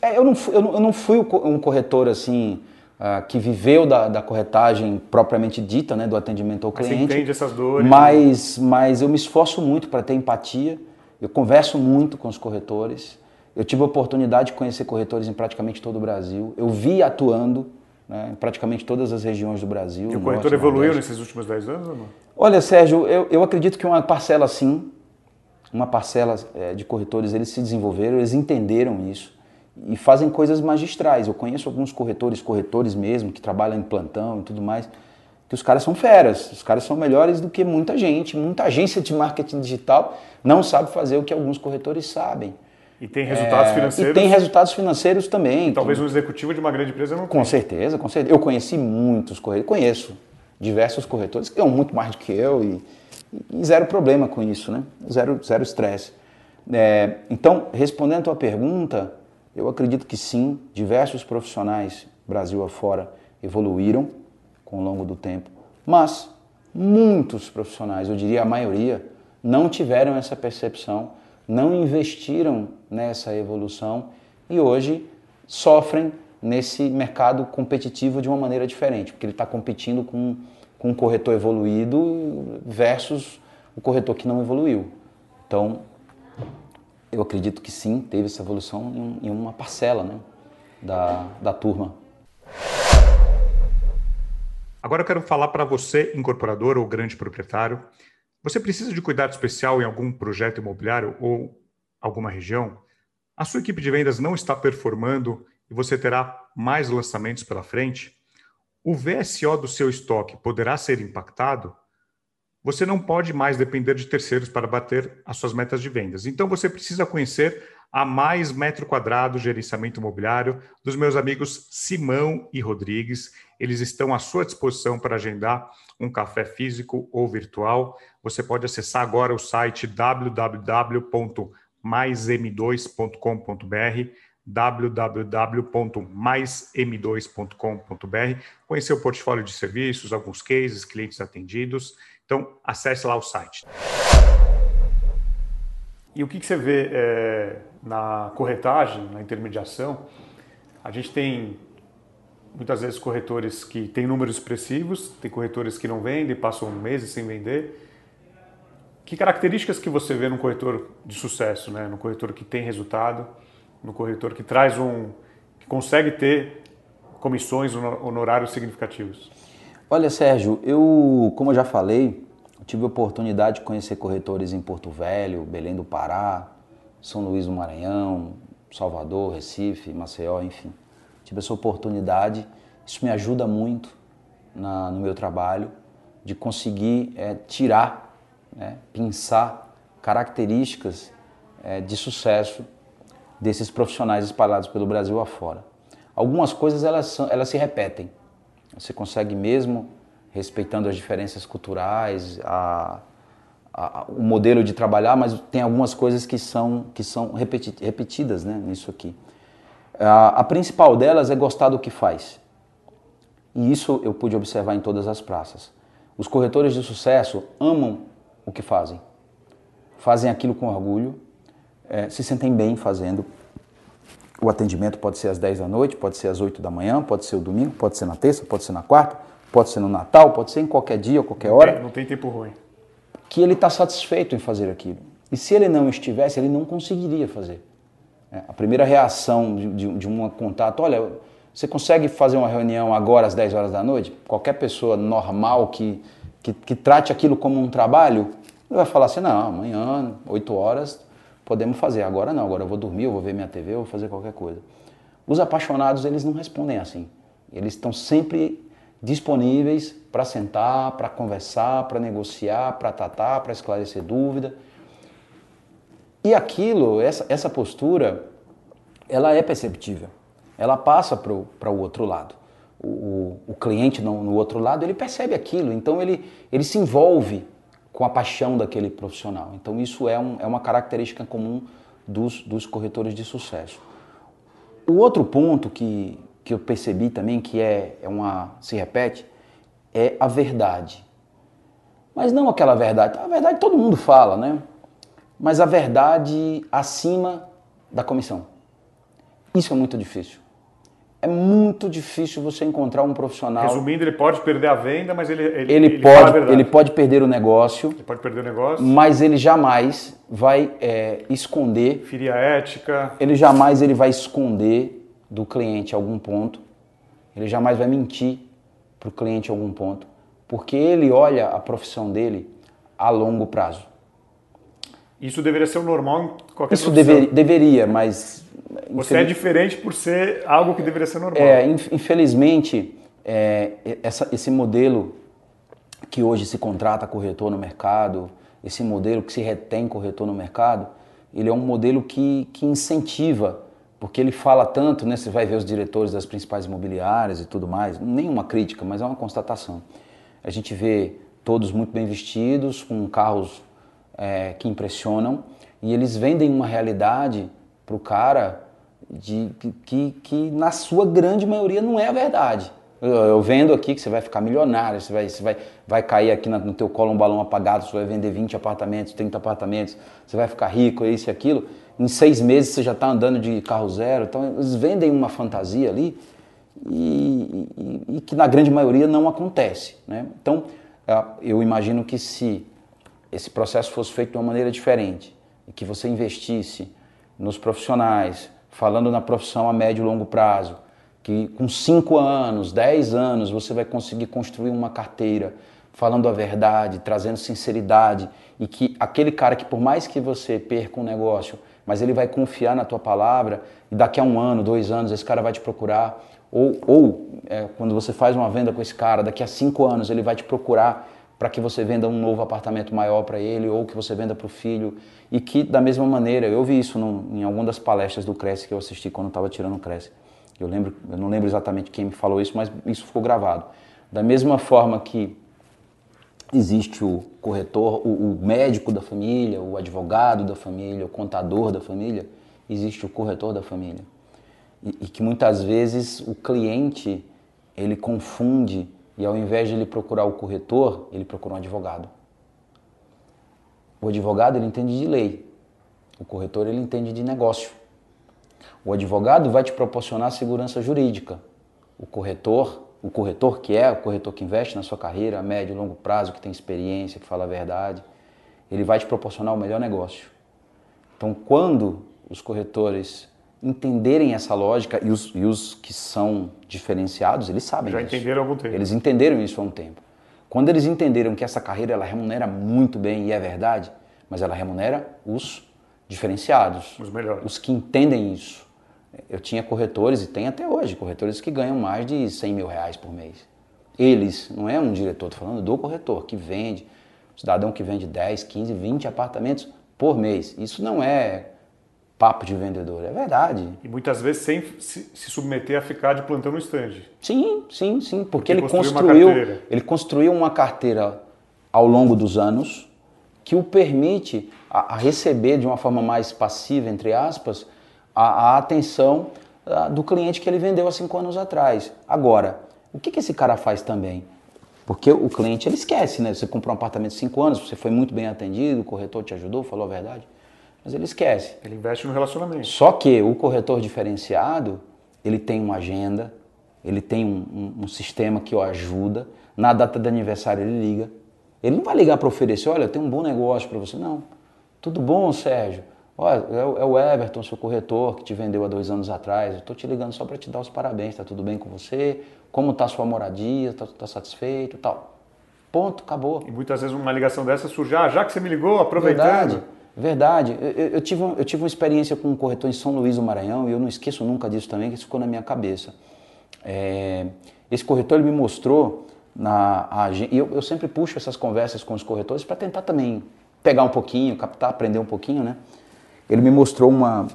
É, eu, não, eu, não, eu não fui um corretor assim uh, que viveu da, da, corretagem propriamente dita, né, do atendimento ao cliente. Mas você entende essas dores? Mas, mas eu me esforço muito para ter empatia eu converso muito com os corretores. Eu tive a oportunidade de conhecer corretores em praticamente todo o Brasil. Eu vi atuando né, em praticamente todas as regiões do Brasil. E o corretor norte, evoluiu nesses últimos 10 anos ou não? Olha, Sérgio, eu, eu acredito que uma parcela sim, uma parcela é, de corretores, eles se desenvolveram, eles entenderam isso e fazem coisas magistrais. Eu conheço alguns corretores, corretores mesmo, que trabalham em plantão e tudo mais, que os caras são feras, os caras são melhores do que muita gente, muita agência de marketing digital não sabe fazer o que alguns corretores sabem. E tem resultados é, financeiros. E tem resultados financeiros também. talvez um executivo de uma grande empresa não Com tenha. certeza, com certeza. Eu conheci muitos corretores, conheço diversos corretores que ganham muito mais do que eu e, e zero problema com isso, né? Zero zero estresse. É, então, respondendo a tua pergunta, eu acredito que sim, diversos profissionais Brasil afora evoluíram com o longo do tempo. Mas muitos profissionais, eu diria a maioria, não tiveram essa percepção, não investiram nessa evolução e hoje sofrem nesse mercado competitivo de uma maneira diferente, porque ele está competindo com, com um corretor evoluído versus o corretor que não evoluiu. Então, eu acredito que sim, teve essa evolução em, em uma parcela né, da, da turma. Agora eu quero falar para você, incorporador ou grande proprietário. Você precisa de cuidado especial em algum projeto imobiliário ou alguma região? A sua equipe de vendas não está performando e você terá mais lançamentos pela frente? O VSO do seu estoque poderá ser impactado? Você não pode mais depender de terceiros para bater as suas metas de vendas. Então você precisa conhecer a Mais Metro Quadrado Gerenciamento Imobiliário dos meus amigos Simão e Rodrigues. Eles estão à sua disposição para agendar um café físico ou virtual. Você pode acessar agora o site www.maism2.com.br www.maism2.com.br, conhecer o portfólio de serviços, alguns cases, clientes atendidos. Então, acesse lá o site. E o que, que você vê é, na corretagem, na intermediação? A gente tem muitas vezes corretores que têm números expressivos, tem corretores que não vendem, passam meses sem vender. Que características que você vê num corretor de sucesso, né? no corretor que tem resultado? no corretor que traz um que consegue ter comissões honorários significativos? Olha, Sérgio, eu, como eu já falei, tive a oportunidade de conhecer corretores em Porto Velho, Belém do Pará, São Luís do Maranhão, Salvador, Recife, Maceió, enfim. Tive essa oportunidade, isso me ajuda muito na, no meu trabalho de conseguir é, tirar, né, pensar características é, de sucesso desses profissionais espalhados pelo Brasil afora. Algumas coisas elas, elas se repetem. Você consegue mesmo, respeitando as diferenças culturais, a, a, o modelo de trabalhar, mas tem algumas coisas que são, que são repeti, repetidas né, nisso aqui. A, a principal delas é gostar do que faz. E isso eu pude observar em todas as praças. Os corretores de sucesso amam o que fazem. Fazem aquilo com orgulho, é, se sentem bem fazendo. O atendimento pode ser às 10 da noite, pode ser às 8 da manhã, pode ser o domingo, pode ser na terça, pode ser na quarta, pode ser no Natal, pode ser em qualquer dia qualquer hora. não tem tempo ruim. Que ele está satisfeito em fazer aquilo. E se ele não estivesse, ele não conseguiria fazer. É, a primeira reação de, de, de um contato, olha, você consegue fazer uma reunião agora às 10 horas da noite? Qualquer pessoa normal que, que, que trate aquilo como um trabalho, ele vai falar assim, não, amanhã, 8 horas, podemos fazer. Agora não, agora eu vou dormir, eu vou ver minha TV, eu vou fazer qualquer coisa. Os apaixonados, eles não respondem assim. Eles estão sempre disponíveis para sentar, para conversar, para negociar, para tratar, para esclarecer dúvida. E aquilo, essa, essa postura, ela é perceptível. Ela passa para o outro lado. O, o, o cliente no, no, outro lado, ele percebe aquilo, então ele, ele se envolve com a paixão daquele profissional. Então isso é, um, é uma característica comum dos, dos corretores de sucesso. O outro ponto que, que eu percebi também que é, é uma se repete é a verdade. Mas não aquela verdade. A verdade todo mundo fala, né? Mas a verdade acima da comissão. Isso é muito difícil é muito difícil você encontrar um profissional. Resumindo, ele pode perder a venda, mas ele ele, ele, ele pode ele pode perder o negócio. Ele pode perder o negócio. Mas ele jamais vai é, esconder. Ferir a ética. Ele jamais ele vai esconder do cliente algum ponto. Ele jamais vai mentir para o cliente algum ponto, porque ele olha a profissão dele a longo prazo. Isso deveria ser o normal em qualquer Isso dever, deveria, mas você é diferente por ser algo que deveria ser normal. É, infelizmente, é, essa, esse modelo que hoje se contrata corretor no mercado, esse modelo que se retém corretor no mercado, ele é um modelo que, que incentiva, porque ele fala tanto, né? Você vai ver os diretores das principais imobiliárias e tudo mais, nenhuma crítica, mas é uma constatação. A gente vê todos muito bem vestidos, com carros é, que impressionam, e eles vendem uma realidade para o cara de, que, que, na sua grande maioria não é a verdade. Eu, eu, vendo aqui que você vai ficar milionário, você vai, você vai, vai cair aqui no teu colo um balão apagado, você vai vender 20 apartamentos, 30 apartamentos, você vai ficar rico, isso e aquilo. Em seis meses você já está andando de carro zero. Então eles vendem uma fantasia ali e, e, e que na grande maioria não acontece. Né? Então eu imagino que se esse processo fosse feito de uma maneira diferente e que você investisse nos profissionais, falando na profissão a médio e longo prazo, que com 5 anos, 10 anos, você vai conseguir construir uma carteira falando a verdade, trazendo sinceridade e que aquele cara que por mais que você perca um negócio, mas ele vai confiar na tua palavra e daqui a um ano, dois anos, esse cara vai te procurar ou, ou é, quando você faz uma venda com esse cara, daqui a cinco anos ele vai te procurar para que você venda um novo apartamento maior para ele ou que você venda para o filho. E que da mesma maneira eu vi isso no, em alguma das palestras do Cresce que eu assisti quando estava tirando o Cresce. Eu lembro eu não lembro exatamente quem me falou isso mas isso ficou gravado. Da mesma forma que existe o corretor o, o médico da família o advogado da família o contador da família existe o corretor da família. E, e que muitas vezes o cliente ele confunde e ao invés de ele procurar o corretor, ele procura um advogado. O advogado ele entende de lei, o corretor ele entende de negócio. O advogado vai te proporcionar segurança jurídica. O corretor, o corretor que é o corretor que investe na sua carreira a médio e longo prazo, que tem experiência, que fala a verdade, ele vai te proporcionar o melhor negócio. Então, quando os corretores entenderem essa lógica e os, e os que são diferenciados, eles sabem Já disso. entenderam há algum tempo. Eles entenderam isso há um tempo. Quando eles entenderam que essa carreira ela remunera muito bem, e é verdade, mas ela remunera os diferenciados. Os melhores. Os que entendem isso. Eu tinha corretores, e tem até hoje, corretores que ganham mais de 100 mil reais por mês. Eles, não é um diretor, estou falando do corretor, que vende, cidadão que vende 10, 15, 20 apartamentos por mês. Isso não é papo de vendedor, é verdade. E muitas vezes sem se, se submeter a ficar de plantão no stand. Sim, sim, sim, porque, Porque ele construiu uma construiu, carteira. ele construiu uma carteira ao longo dos anos que o permite a, a receber de uma forma mais passiva, entre aspas, a, a atenção ah, do cliente que ele vendeu há cinco anos atrás. Agora, o que, que esse cara faz também? Porque o cliente ele esquece, né? Você comprou um apartamento de cinco anos, você foi muito bem atendido, o corretor te ajudou, falou a verdade, mas ele esquece. Ele investe no relacionamento. Só que o corretor diferenciado, ele tem uma agenda, ele tem um, um- um sistema que o ajuda. Na data de aniversário ele liga. Ele não vai ligar para oferecer, olha, eu tenho um bom negócio para você. Não. Tudo bom, Sérgio? Olha, é o- é o Everton, seu corretor, que te vendeu há dois anos atrás. Eu estou te ligando só para te dar os parabéns. Está tudo bem com você? Como está a sua moradia? Está tá satisfeito? Tal. Ponto, acabou. E muitas vezes uma ligação dessa surge, ah, já que você me ligou, aproveitando. Verdade, verdade. Eu, eu- eu tive, eu tive uma experiência com um corretor em São Luís do Maranhão e eu não esqueço nunca disso também, que isso ficou na minha cabeça. É, esse corretor ele me mostrou na e eu, eu sempre puxo essas conversas com os corretores para tentar também pegar um pouquinho, captar, aprender um pouquinho, né? Ele me mostrou uma,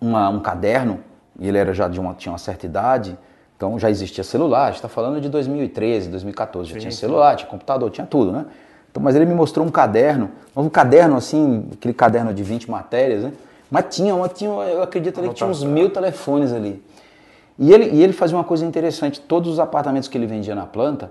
uma- um caderno, e ele era já de uma, tinha uma certa idade, então já existia celular, a gente está falando de 2013, 2014, já Sim, tinha sim. celular, tinha computador, tinha tudo, né? Então, mas ele me mostrou um caderno, um caderno assim, aquele caderno de 20 matérias, né? Mas tinha, uma- tinha eu acredito ali que tinha uns mil telefones ali. E ele, e ele fazia uma coisa interessante, todos os apartamentos que ele vendia na planta,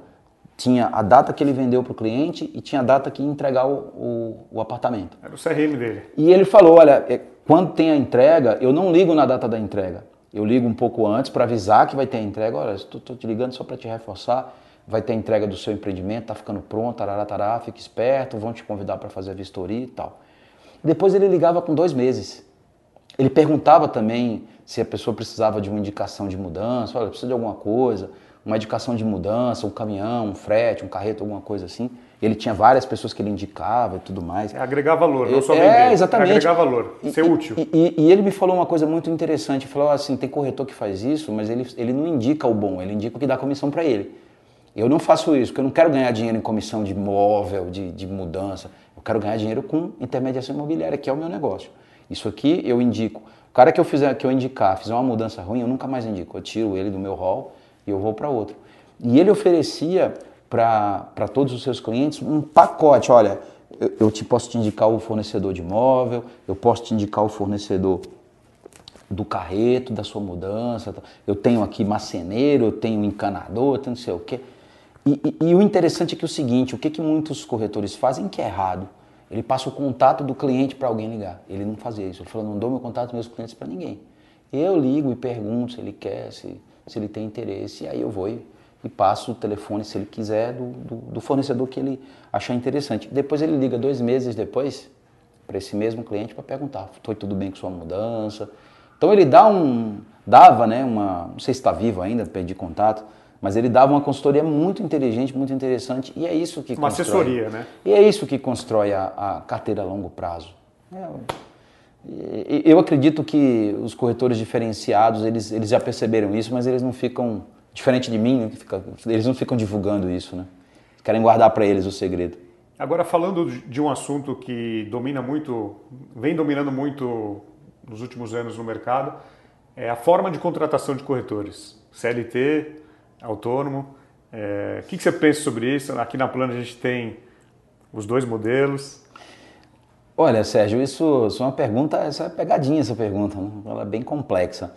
tinha a data que ele vendeu para o cliente e tinha a data que ia entregar o, o- o apartamento. Era o CRM dele. E ele falou: olha, é, quando tem a entrega, eu não ligo na data da entrega. Eu ligo um pouco antes para avisar que vai ter a entrega. Olha, estou te ligando só para te reforçar. Vai ter a entrega do seu empreendimento, tá ficando pronto, tarará, tará, fique esperto, vão te convidar para fazer a vistoria e tal. Depois ele ligava com dois meses. Ele perguntava também se a pessoa precisava de uma indicação de mudança, olha, precisa de alguma coisa, uma indicação de mudança, um caminhão, um frete, um carreto, alguma coisa assim. Ele tinha várias pessoas que ele indicava e tudo mais. É agregar valor, não só É, vender. exatamente. É agregar valor, ser e- útil. E, e- e ele me falou uma coisa muito interessante. Ele falou assim: tem corretor que faz isso, mas ele, ele não indica o bom, ele indica o que dá comissão para ele. Eu não faço isso, porque eu não quero ganhar dinheiro em comissão de móvel, de, de mudança. Eu quero ganhar dinheiro com intermediação imobiliária, que é o meu negócio. Isso aqui eu indico. O cara que eu fizer, que eu indicar, fizer uma mudança ruim, eu nunca mais indico. Eu tiro ele do meu hall e eu vou para outro. E ele oferecia para todos os seus clientes um pacote. Olha, eu, eu te posso te indicar o fornecedor de móvel, eu posso te indicar o fornecedor do carreto, da sua mudança. Eu tenho aqui marceneiro, eu tenho encanador, eu tenho não sei o quê. E, e- e o interessante é que é o seguinte, o que, que muitos corretores fazem que é errado? Ele passa o contato do cliente para alguém ligar. Ele não fazia isso. Ele falou, não dou meu contato meus clientes para ninguém. Eu ligo e pergunto se ele quer, se, se ele tem interesse, e aí eu vou e, e passo o telefone, se ele quiser, do, do, do fornecedor que ele achar interessante. Depois ele liga dois meses depois para esse mesmo cliente para perguntar, foi tudo bem com sua mudança? Então ele dá um, dava, né, uma, não sei se está vivo ainda, perdi contato, mas ele dava uma consultoria muito inteligente, muito interessante, e é isso que Uma constrói- assessoria, né? E é isso que constrói a, a carteira a longo prazo. É, eu acredito que os corretores diferenciados, eles, eles já perceberam isso, mas eles não ficam, diferente de mim, né, eles não ficam divulgando isso, né? querem guardar para eles o segredo. Agora falando de um assunto que domina muito, vem dominando muito nos últimos anos no mercado, é a forma de contratação de corretores. CLT, autônomo. É, o que, que você pensa sobre isso? Aqui na Plana a gente tem os dois modelos. Olha, Sérgio, isso, isso é uma pergunta, essa é pegadinha essa pergunta, né? ela é bem complexa.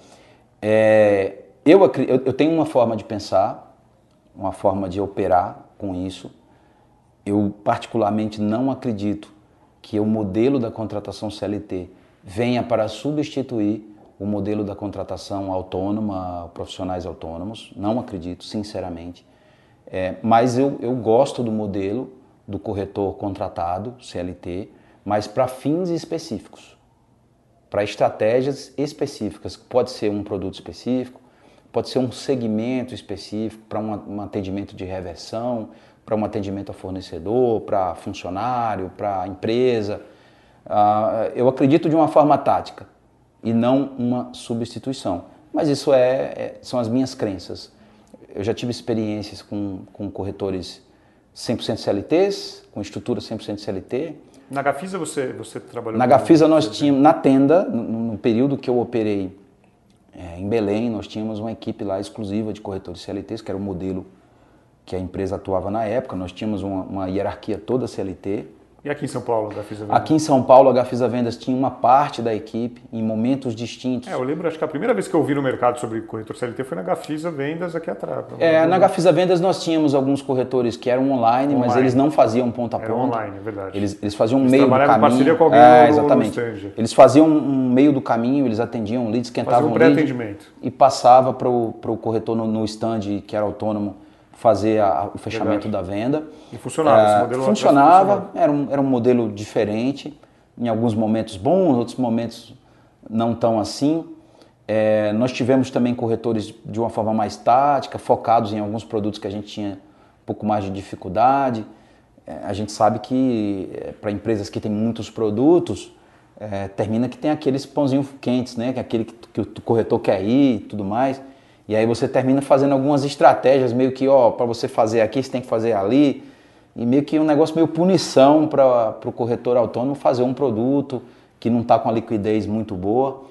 É, eu, eu tenho uma forma de pensar, uma forma de operar com isso. Eu particularmente não acredito que o modelo da contratação CLT venha para substituir o modelo da contratação autônoma, profissionais autônomos. Não acredito, sinceramente. É, mas eu, eu gosto do modelo do corretor contratado, CLT, mas para fins específicos, para estratégias específicas. Pode ser um produto específico, pode ser um segmento específico para um, um atendimento de reversão, para um atendimento a fornecedor, para funcionário, para empresa. Uh, eu acredito de uma forma tática e não uma substituição. Mas isso é, é, são as minhas crenças. Eu já tive experiências com, com corretores 100% CLTs, com estrutura 100% CLT. Na Gafisa você, você trabalhou? Na Gafisa nós tínhamos, na tenda, no, no período que eu operei é, em Belém, nós tínhamos uma equipe lá exclusiva de corretores CLTs, que era o modelo que a empresa atuava na época. Nós tínhamos uma, uma hierarquia toda CLT. E aqui em São Paulo, a Gafisa Vendas? Aqui em São Paulo, a Gafisa Vendas tinha uma parte da equipe em momentos distintos. É, eu lembro, acho que a primeira vez que eu vi no mercado sobre corretor CLT foi na Gafisa Vendas aqui atrás. É, na Gafisa Vendas nós tínhamos alguns corretores que eram online, online. mas eles não faziam ponta a ponta. Era online, é verdade. Eles, eles faziam um meio do caminho. parceria com alguém é, no, exatamente. No eles faziam um meio do caminho, eles atendiam leads, esquentavam um pré-atendimento. E passava para o corretor no, no stand que era autônomo fazer a, o fechamento Verdade. da venda. E funcionava, é, esse modelo funcionava, era um, era um modelo diferente, em alguns momentos bons, outros momentos não tão assim. É, nós tivemos também corretores de uma forma mais tática, focados em alguns produtos que a gente tinha um pouco mais de dificuldade. É, a gente sabe que é, para empresas que têm muitos produtos, é, termina que tem aqueles pãozinhos quentes, né? Que é aquele que, que o corretor quer ir e tudo mais. E aí você termina fazendo algumas estratégias, meio que, ó, para você fazer aqui, você tem que fazer ali. E meio que um negócio meio punição para o corretor autônomo fazer um produto que não está com a liquidez muito boa.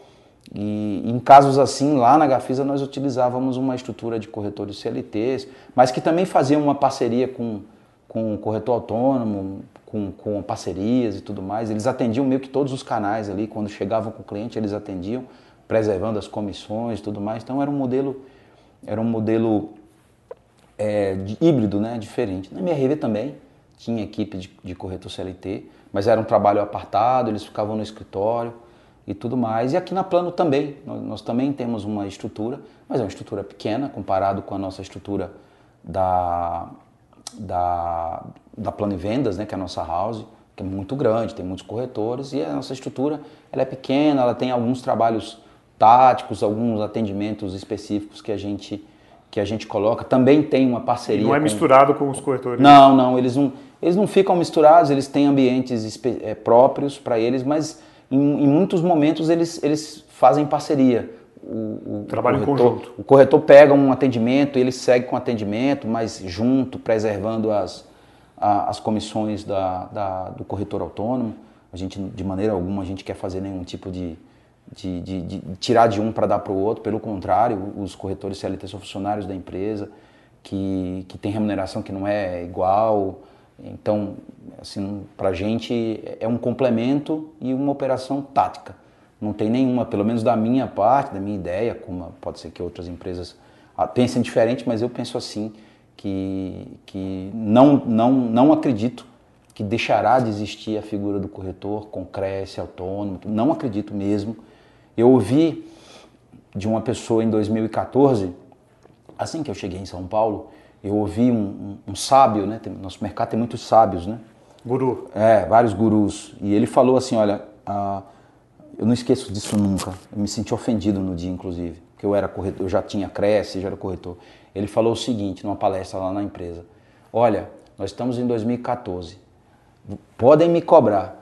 E em casos assim, lá na Gafisa nós utilizávamos uma estrutura de corretores CLTs, mas que também faziam uma parceria com, com o corretor autônomo, com, com parcerias e tudo mais. Eles atendiam meio que todos os canais ali, quando chegavam com o cliente, eles atendiam preservando as comissões e tudo mais. Então era um modelo, era um modelo é, híbrido, né, diferente. Na MRV também tinha equipe de, de corretor CLT, mas era um trabalho apartado, eles ficavam no escritório e tudo mais. E aqui na Plano também, nós, nós, também temos uma estrutura, mas é uma estrutura pequena comparado com a nossa estrutura da, da, da Plano e Vendas, né, que é a nossa house, que é muito grande, tem muitos corretores, e a nossa estrutura ela é pequena, ela tem alguns trabalhos táticos, alguns atendimentos específicos que a gente que a gente coloca. Também tem uma parceria. E não é com... misturado com os corretores? Não, não, eles não, eles não ficam misturados, eles têm ambientes é, próprios para eles, mas em, em, muitos momentos eles, eles fazem parceria. O, o Trabalho corretor, em conjunto. O corretor pega um atendimento, ele segue com o atendimento, mas junto, preservando as, a, as comissões da, da, do corretor autônomo. A gente, de maneira alguma, a gente quer fazer nenhum tipo de, de, de, de tirar de um para dar para o outro. Pelo contrário, os corretores CLT são funcionários da empresa que, que tem remuneração que não é igual. Então, assim, para a gente é um complemento e uma operação tática. Não tem nenhuma, pelo menos da minha parte, da minha ideia, como pode ser que outras empresas pensem diferente, mas eu penso assim, que, que não, não, não acredito que deixará de existir a figura do corretor com cresce, autônomo, não acredito mesmo. Eu ouvi de uma pessoa em 2014, assim que eu cheguei em São Paulo, eu ouvi um, um, um sábio, né? Tem, nosso mercado tem muitos sábios, né? Guru. É, vários gurus. E ele falou assim, olha, ah, eu não esqueço disso nunca. Eu me senti ofendido no dia, inclusive, porque eu era corretor, eu já tinha Cresce, já era corretor. Ele falou o seguinte, numa palestra lá na empresa: Olha, nós estamos em 2014. Podem me cobrar,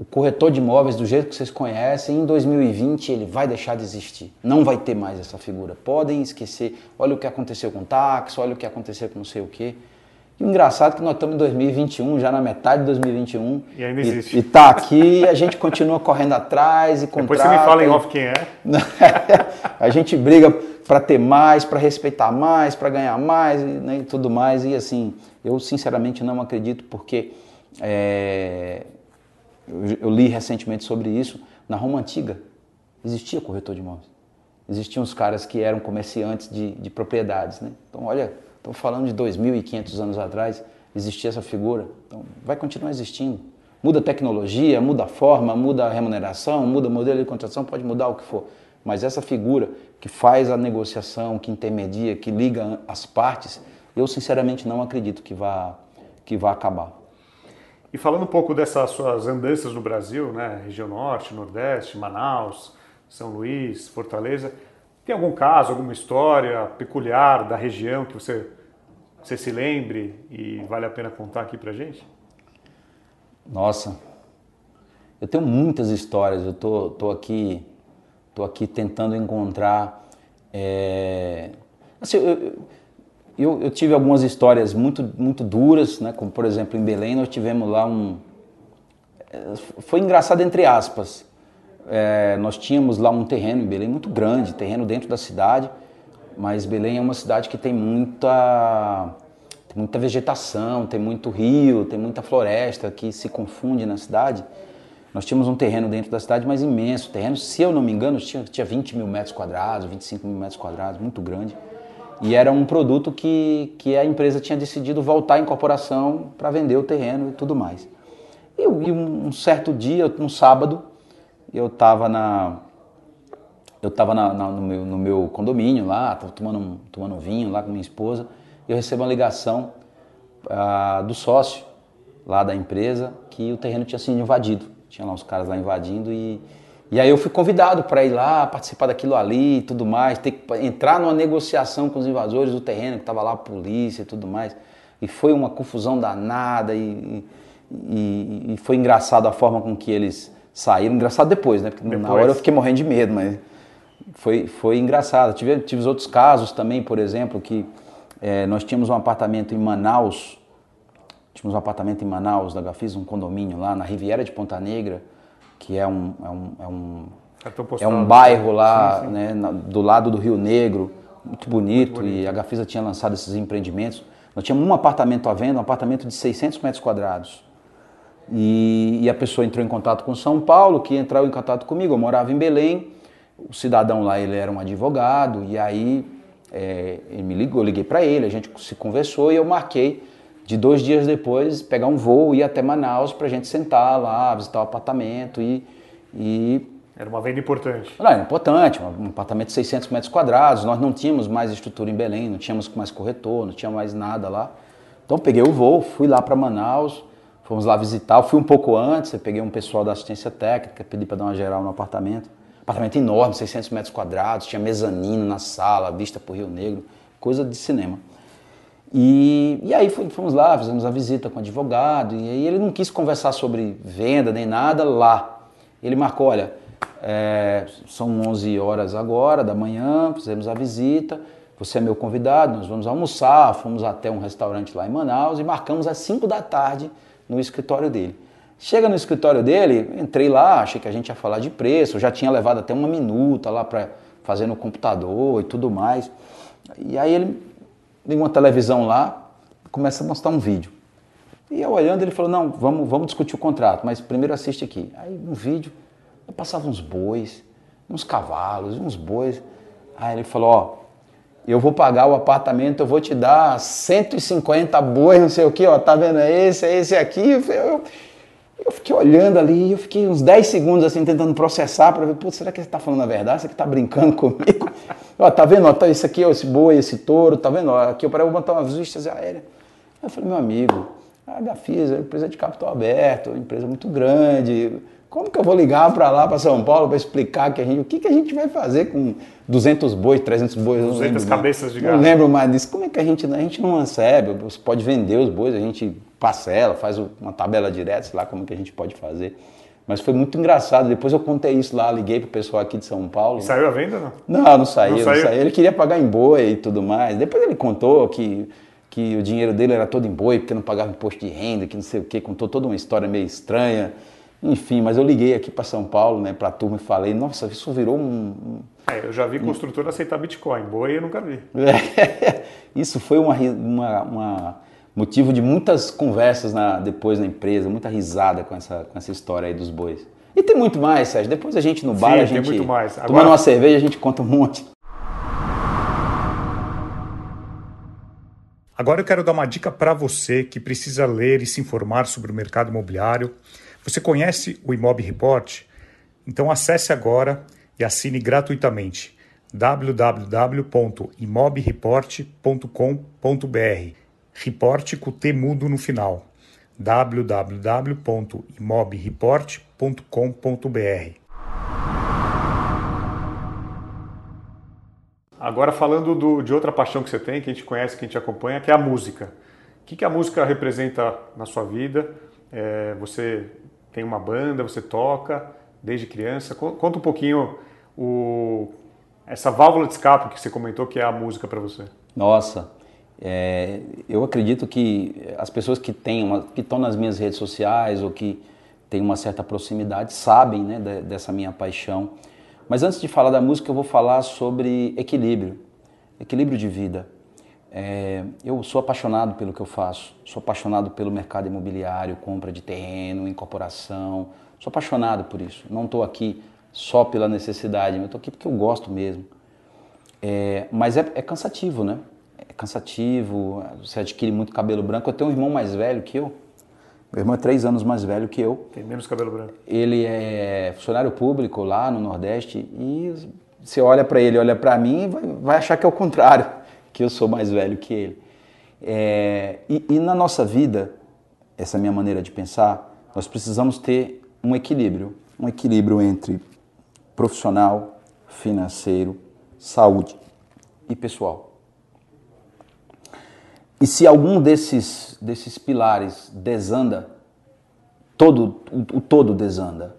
o corretor de imóveis do jeito que vocês conhecem, em 2020 ele vai deixar de existir. Não vai ter mais essa figura. Podem esquecer. Olha o que aconteceu com o táxi, olha o que aconteceu com não sei o quê. E o engraçado é que nós estamos em 2021, já na metade de 2021. E ainda existe. E, e tá aqui, a gente continua correndo atrás e contrata. Depois você me fala em off quem é. a gente briga para ter mais, para respeitar mais, para ganhar mais né, e tudo mais. E assim, eu sinceramente não acredito porque é, eu, li recentemente sobre isso. Na Roma Antiga existia corretor de imóveis. Existiam os caras que eram comerciantes de, de propriedades. Né? Então, olha, Estamos falando de 2.500 anos atrás, existia essa figura. Então, vai continuar existindo. Muda a tecnologia, muda a forma, muda a remuneração, muda o modelo de contratação, pode mudar o que for. Mas essa figura que faz a negociação, que intermedia, que liga as partes, eu sinceramente não acredito que vá, que vá acabar. E falando um pouco dessas suas andanças no Brasil, né, região norte, nordeste, Manaus, São Luís, Fortaleza, tem algum caso, alguma história peculiar da região que você, você se lembre e vale a pena contar aqui pra gente? Nossa, eu tenho muitas histórias. Eu tô, tô aqui, tô aqui tentando encontrar. É... Assim, eu, eu, eu, tive algumas histórias muito, muito duras, né? Como por exemplo em Belém nós tivemos lá um. É, foi engraçado entre aspas é, nós tínhamos lá um terreno em Belém muito grande, terreno dentro da cidade, mas Belém é uma cidade que tem muita, tem muita vegetação, tem muito rio, tem muita floresta que se confunde na cidade. Nós tínhamos um terreno dentro da cidade, mas imenso. terreno, se eu não me engano, tinha, tinha 20 mil metros quadrados, 25 mil metros quadrados, muito grande. E era um produto que, que a empresa tinha decidido voltar à incorporação para vender o terreno e tudo mais. E, um certo dia, um sábado, eu estava na eu estava no, meu, no meu condomínio lá, tomando, tomando vinho lá com minha esposa, e eu recebo uma ligação ah, do sócio lá da empresa que o terreno tinha sido invadido. Tinha lá uns caras lá invadindo e, e aí eu fui convidado para ir lá, participar daquilo ali e tudo mais, ter que entrar numa negociação com os invasores do terreno, que estava lá a polícia e tudo mais. E foi uma confusão danada e, e, e foi engraçado a forma com que eles saíram. Engraçado depois, né? Porque depois. na hora eu fiquei morrendo de medo, mas foi, foi engraçado. Tive, tive outros casos também, por exemplo, que é, nós tínhamos um apartamento em Manaus, tínhamos um apartamento em Manaus, da Gafis, um condomínio lá na Riviera de Ponta Negra, que é um, é um, é um, é um bairro lá, sim, sim. Né, do lado do Rio Negro, muito bonito, muito bonito. e a Gafisa tinha lançado esses empreendimentos. Nós tínhamos um apartamento à venda, um apartamento de 600 metros quadrados. E, e, a pessoa entrou em contato com São Paulo, que entrou em contato comigo. Eu morava em Belém, o cidadão lá ele era um advogado, e aí é, ele me ligou, eu liguei para ele, a gente se conversou e eu marquei de dois dias depois pegar um voo e ir até Manaus para a gente sentar lá, visitar o apartamento e, e era uma venda importante. Não, era importante, um apartamento de 600 metros quadrados. Nós não tínhamos mais estrutura em Belém, não tínhamos mais corretor, não tinha mais nada lá. Então peguei o voo, fui lá para Manaus, Fomos lá visitar, eu fui um pouco antes, eu peguei um pessoal da assistência técnica, pedi para dar uma geral no apartamento. Apartamento enorme, 600 metros quadrados, tinha mezanino na sala, vista para o Rio Negro, coisa de cinema. E, e aí fomos lá, fizemos a visita com o advogado, e aí ele não quis conversar sobre venda nem nada lá. Ele marcou, olha, é, são 11 horas agora da manhã, fizemos a visita, você é meu convidado, nós vamos almoçar, fomos até um restaurante lá em Manaus e marcamos às 5 da tarde no escritório dele. Chega no escritório dele, entrei lá, achei que a gente ia falar de preço, já tinha levado até uma minuta lá para fazer no computador e tudo mais. E aí ele liga uma televisão lá, começa a mostrar um vídeo. E eu olhando, ele falou: Não, vamos, vamos discutir o contrato, mas primeiro assiste aqui. Aí no vídeo, eu passava uns bois, uns cavalos, uns bois. Aí ele falou: Ó, eu vou pagar o apartamento, eu vou te dar 150 bois, não sei o que, ó, tá vendo? É esse, é esse aqui. Eu, eu fiquei olhando ali, eu fiquei uns 10 segundos assim tentando processar para ver, putz, será que você tá falando a verdade? Será que tá brincando comigo? ó, tá vendo? Ó, tá esse aqui, ó, esse boi, esse touro, tá vendo? Ó, aqui eu parei, vou botar umas vistas aéreas. Aí eu falei, meu amigo, a Gafisa é uma empresa de capital aberto, uma empresa muito grande. Como que eu vou ligar para lá, para São Paulo, para explicar que a gente, o que, que a gente vai fazer com 200 bois, 300 bois? 200 lembro, cabeças de gado. Não lembro mais disso. Como é que a gente, a gente não recebe? Você pode vender os bois, a gente parcela, faz uma tabela direta, sei lá como que a gente pode fazer. Mas foi muito engraçado. Depois eu contei isso lá, liguei pro pessoal aqui de São Paulo. E saiu a venda, não? Não, não saiu, não, não saiu. Ele queria pagar em boi e tudo mais. Depois ele contou que que o dinheiro dele era todo em boi, porque não pagava imposto de renda, que não sei o quê, contou toda uma história meio estranha. Enfim, mas eu liguei aqui para São Paulo, né, para a turma e falei, nossa, isso virou um... É, eu já vi construtor aceitar Bitcoin, boi eu nunca vi. É, isso foi uma, uma, uma, motivo de muitas conversas na, depois na empresa, muita risada com essa, com essa história aí dos bois. E tem muito mais, Sérgio. Depois a gente no bar, Sim, a gente muito mais. Agora... tomando uma cerveja, a gente conta um monte. Agora eu quero dar uma dica para você que precisa ler e se informar sobre o mercado imobiliário. Você conhece o Imob Report? Então acesse agora e assine gratuitamente www.imobreport.com.br. Report com T mudo no final. www.imobreport.com.br. Agora falando do, de outra paixão que você tem, que a gente conhece, que a gente acompanha, que é a música. O que, que a música representa na sua vida? É, você tem uma banda, você toca desde criança. Conta um pouquinho o, essa válvula de escape que você comentou que é a música para você. Nossa, é, eu acredito que as pessoas que têm uma, que estão nas minhas redes sociais ou que têm uma certa proximidade sabem né, dessa minha paixão. Mas antes de falar da música, eu vou falar sobre equilíbrio, equilíbrio de vida. É, eu sou apaixonado pelo que eu faço, sou apaixonado pelo mercado imobiliário, compra de terreno, incorporação, sou apaixonado por isso. Não estou aqui só pela necessidade, eu estou aqui porque eu gosto mesmo. É, mas é, é, cansativo, né? Cansativo, você adquire muito cabelo branco. Eu tenho um irmão mais velho que eu, meu irmão é três anos mais velho que eu. Tem menos cabelo branco. Ele é funcionário público lá no Nordeste e você olha para ele, olha para mim, vai, vai, achar que é o contrário, que eu sou mais velho que ele. É, e, e na nossa vida, essa é a minha maneira de pensar, nós precisamos ter um equilíbrio, um equilíbrio entre profissional, financeiro, saúde e pessoal. E se algum desses, desses pilares desanda, todo, o, todo desanda.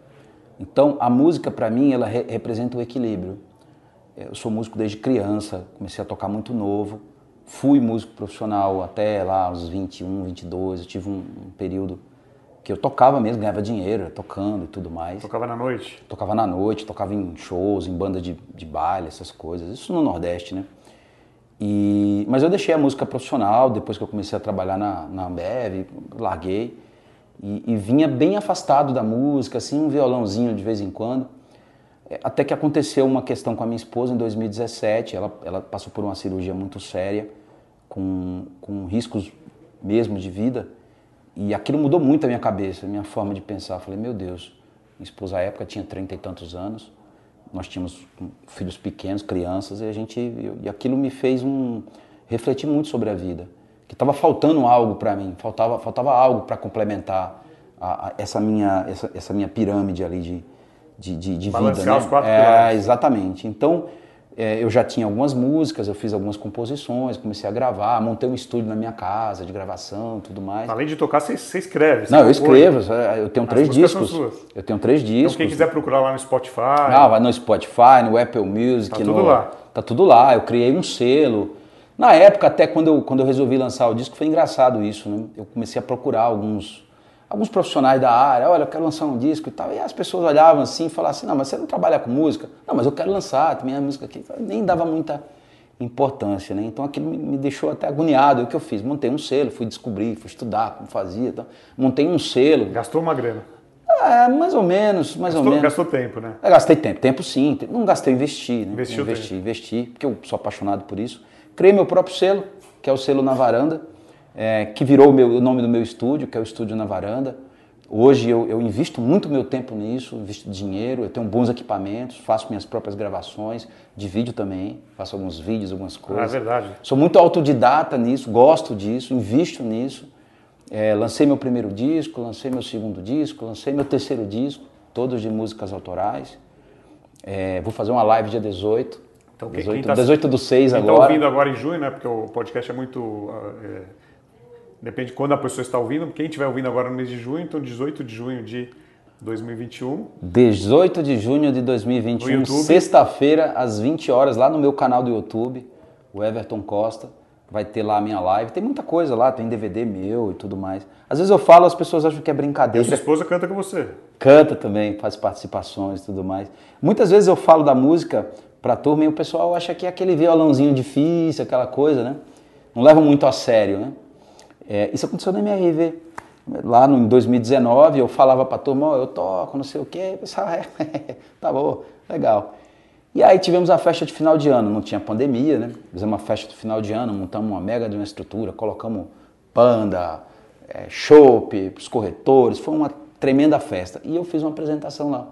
Então, a música, para mim, ela re, representa o equilíbrio. Eu sou músico desde criança, comecei a tocar muito novo. Fui músico profissional até lá, uns 21, 22. Eu tive um, um período que eu tocava mesmo, ganhava dinheiro, tocando e tudo mais. Tocava na noite? Tocava na noite, tocava em shows, em banda de, de baile, essas coisas. Isso no Nordeste, né? E, mas eu deixei a música profissional depois que eu comecei a trabalhar na, na Ambev, larguei e, e, vinha bem afastado da música, assim, um violãozinho de vez em quando. É, até que aconteceu uma questão com a minha esposa em 2017, ela, ela passou por uma cirurgia muito séria, com, com riscos mesmo de vida, e aquilo mudou muito a minha cabeça, a minha forma de pensar. Eu falei, meu Deus, minha esposa à época tinha trinta e tantos anos, nós tínhamos filhos pequenos, crianças, e a gente e aquilo me fez um refletir muito sobre a vida, que estava faltando algo para mim, faltava faltava algo para complementar a, a, essa minha essa, essa, minha pirâmide ali de de, de, de vida, né? é, exatamente. Então eu já tinha algumas músicas, eu fiz algumas composições, comecei a gravar, montei um estúdio na minha casa de gravação, tudo mais. Além de tocar, você, você escreve? Você Não, eu escrevo. Eu tenho três discos. Eu tenho três discos. Então quem quiser procurar lá no Spotify. Ah, vai no Spotify, no Apple Music. Tá tudo no... lá. Tá tudo lá. Eu criei um selo. Na época, até quando eu, quando eu resolvi lançar o disco, foi engraçado isso, né? Eu comecei a procurar alguns alguns profissionais da área, olha, eu quero lançar um disco e tal. E as pessoas olhavam assim e falavam assim, não, mas você não trabalha com música? Não, mas eu quero lançar, também a música aqui. Nem dava muita importância, né? Então aquilo me deixou até agoniado. O que eu fiz? Montei um selo, fui descobrir, fui estudar como fazia. Então, montei um selo. Gastou uma grana? É, mais ou menos, mais gastou, ou menos. Gastou tempo, né? Eu gastei tempo, tempo sim. Não gastei, investi, né? Investiu investi, tempo. investi, porque eu sou apaixonado por isso. Criei meu próprio selo, que é o selo Na Varanda, é, que virou o, meu, o nome do meu estúdio, que é o Estúdio Na Varanda. Hoje eu, eu, invisto muito meu tempo nisso, invisto dinheiro, eu tenho bons equipamentos, faço minhas próprias gravações, de vídeo também, faço alguns vídeos, algumas coisas. Ah, é verdade. Sou muito autodidata nisso, gosto disso, invisto nisso. É, lancei meu primeiro disco, lancei meu segundo disco, lancei meu terceiro disco, todos de músicas autorais. É, vou fazer uma live dia 18. Então, 18, tá, 18 do 6 quem agora. está ouvindo agora em junho, né? Porque o podcast é muito. Depende de quando a pessoa está ouvindo. Quem estiver ouvindo agora no mês de junho, então 18 de junho de 2021. 18 de junho de 2021, sexta-feira, às 20 horas, lá no meu canal do YouTube, o Everton Costa. vai ter lá a minha live. Tem muita coisa lá, tem DVD meu e tudo mais. Às vezes eu falo, as pessoas acham que é brincadeira. E sua esposa canta com você? Canta também, faz participações e tudo mais. Muitas vezes eu falo da música pra turma e o pessoal acha que é aquele violãozinho difícil, aquela coisa, né? Não leva muito a sério, né? É, isso aconteceu na MRV. Lá no, em 2019 eu falava pra turma, oh, eu toco, não sei o quê. Pessoal, é, tá bom, legal. E aí tivemos a festa de final de ano, não tinha pandemia, né? Fizemos uma festa de final de ano, montamos uma mega de uma estrutura, colocamos panda, é, chopp, os corretores, foi uma tremenda festa. E eu fiz uma apresentação lá.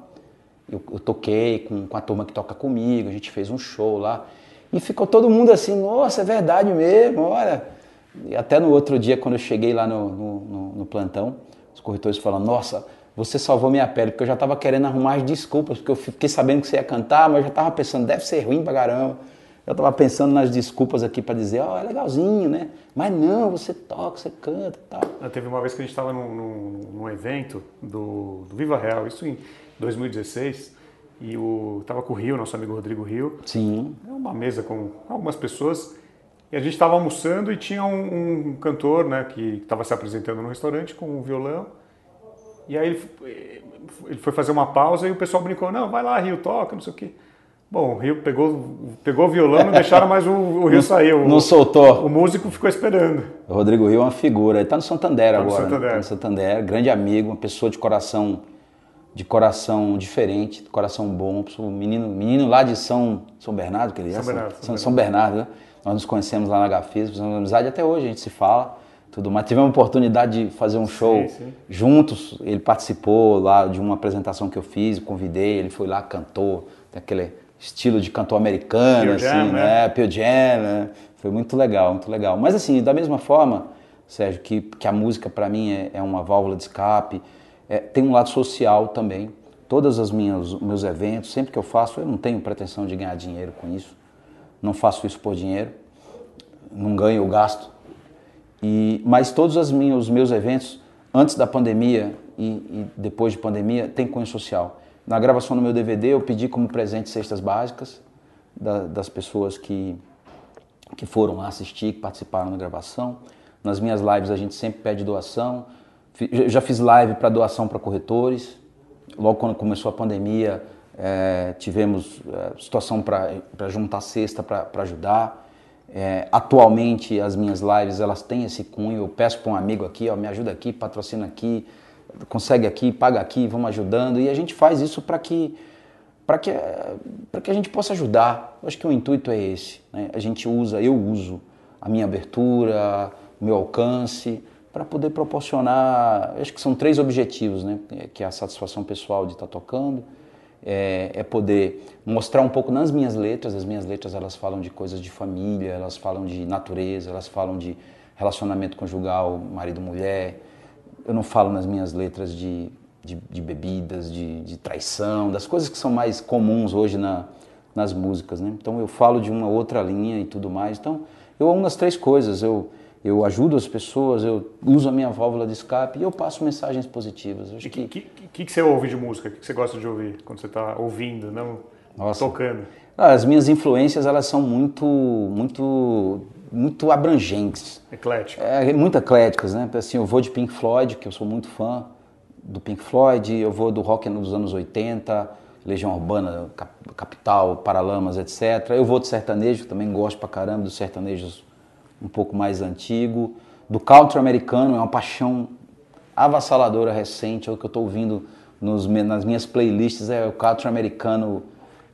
Eu, eu toquei com, com, a turma que toca comigo, a gente fez um show lá. E ficou todo mundo assim, nossa, é verdade mesmo, olha. E até no outro dia, quando eu cheguei lá no, no, no, plantão, os corretores falaram, nossa, você salvou minha pele, porque eu já estava querendo arrumar as desculpas, porque eu fiquei sabendo que você ia cantar, mas eu já estava pensando, deve ser ruim pra caramba. Eu estava pensando nas desculpas aqui para dizer, ó, oh, é legalzinho, né? Mas não, você toca, você canta e tal. Ah, teve uma vez que a gente estava num, num, num, evento do, do, Viva Real, isso em 2016, e o tava com o Rio, nosso amigo Rodrigo Rio. Sim. Uma mesa com algumas pessoas, e a gente estava almoçando e tinha um, um cantor, né, que estava se apresentando no restaurante com um violão, e aí ele, ele foi fazer uma pausa e o pessoal brincou, não, vai lá, Rio, toca, não sei o quê. Bom, o Rio pegou, pegou o violão, não deixaram mais o, o Rio sair. O, não soltou. O músico ficou esperando. O Rodrigo Rio é uma figura. Ele está no Santander tá agora. No Santander. Né? Tá no Santander, grande amigo, uma pessoa de coração de coração diferente, de coração bom, um menino, menino lá de São, São Bernardo, que ele é? São Bernardo. São, São Bernardo, né? Nós nos conhecemos lá na Gafis, fizemos amizade até hoje, a gente se fala tudo mais. Tivemos a oportunidade de fazer um show sim, sim. juntos. Ele participou lá de uma apresentação que eu fiz, convidei, ele foi lá, cantou, tem aquele estilo de cantor americano, assim, Jam, né? né? Pure Jam, né? Foi muito legal, muito legal. Mas assim, da mesma forma, Sérgio, que, que a música para mim é, é, uma válvula de escape, é, tem um lado social também. Todas as minhas meus eventos, sempre que eu faço, eu não tenho pretensão de ganhar dinheiro com isso. Não faço isso por dinheiro. Não ganho, eu gasto e, mas todos os meus, os meus eventos, antes da pandemia e, e, depois de pandemia, tem cunho social. Na gravação do meu DVD, eu pedi como presente cestas básicas da, das pessoas que, que foram lá assistir, que participaram da gravação. Nas minhas lives, a gente sempre pede doação. Já fiz live para doação para corretores. Logo quando começou a pandemia, é, tivemos é, situação para juntar cesta para ajudar. É, atualmente as minhas lives elas têm esse cunho. Eu peço para um amigo aqui, ó, me ajuda aqui, patrocina aqui, consegue aqui, paga aqui, vamos ajudando. E a gente faz isso para que para que para que a gente possa ajudar. Eu acho que o intuito é esse. Né? A gente usa, eu uso a minha abertura, o meu alcance para poder proporcionar. Acho que são três objetivos, né? Que é a satisfação pessoal de estar tá tocando é, é, poder mostrar um pouco nas minhas letras. As minhas letras elas falam de coisas de família, elas falam de natureza, elas falam de relacionamento conjugal, marido-mulher. Eu não falo nas minhas letras de, de, de bebidas, de, de, traição, das coisas que são mais comuns hoje na, nas músicas. Né? Então eu falo de uma outra linha e tudo mais. Então eu amo as três coisas. Eu, eu ajudo as pessoas, eu uso a minha válvula de escape e eu passo mensagens positivas. O que, que, que, que, você ouve de música? O que, você gosta de ouvir quando você está ouvindo, não Nossa. tocando? Ah, as minhas influências elas são muito, muito, muito abrangentes. Ecléticas. É, muito ecléticas, né? Assim, eu vou de Pink Floyd, que eu sou muito fã do Pink Floyd, eu vou do rock dos anos 80, Legião Urbana, Capital, Paralamas, etc. Eu vou de sertanejo, também gosto pra caramba dos sertanejos um pouco mais antigo. Do country americano, é uma paixão avassaladora recente, é o que eu estou ouvindo nos, nas minhas playlists, é o country americano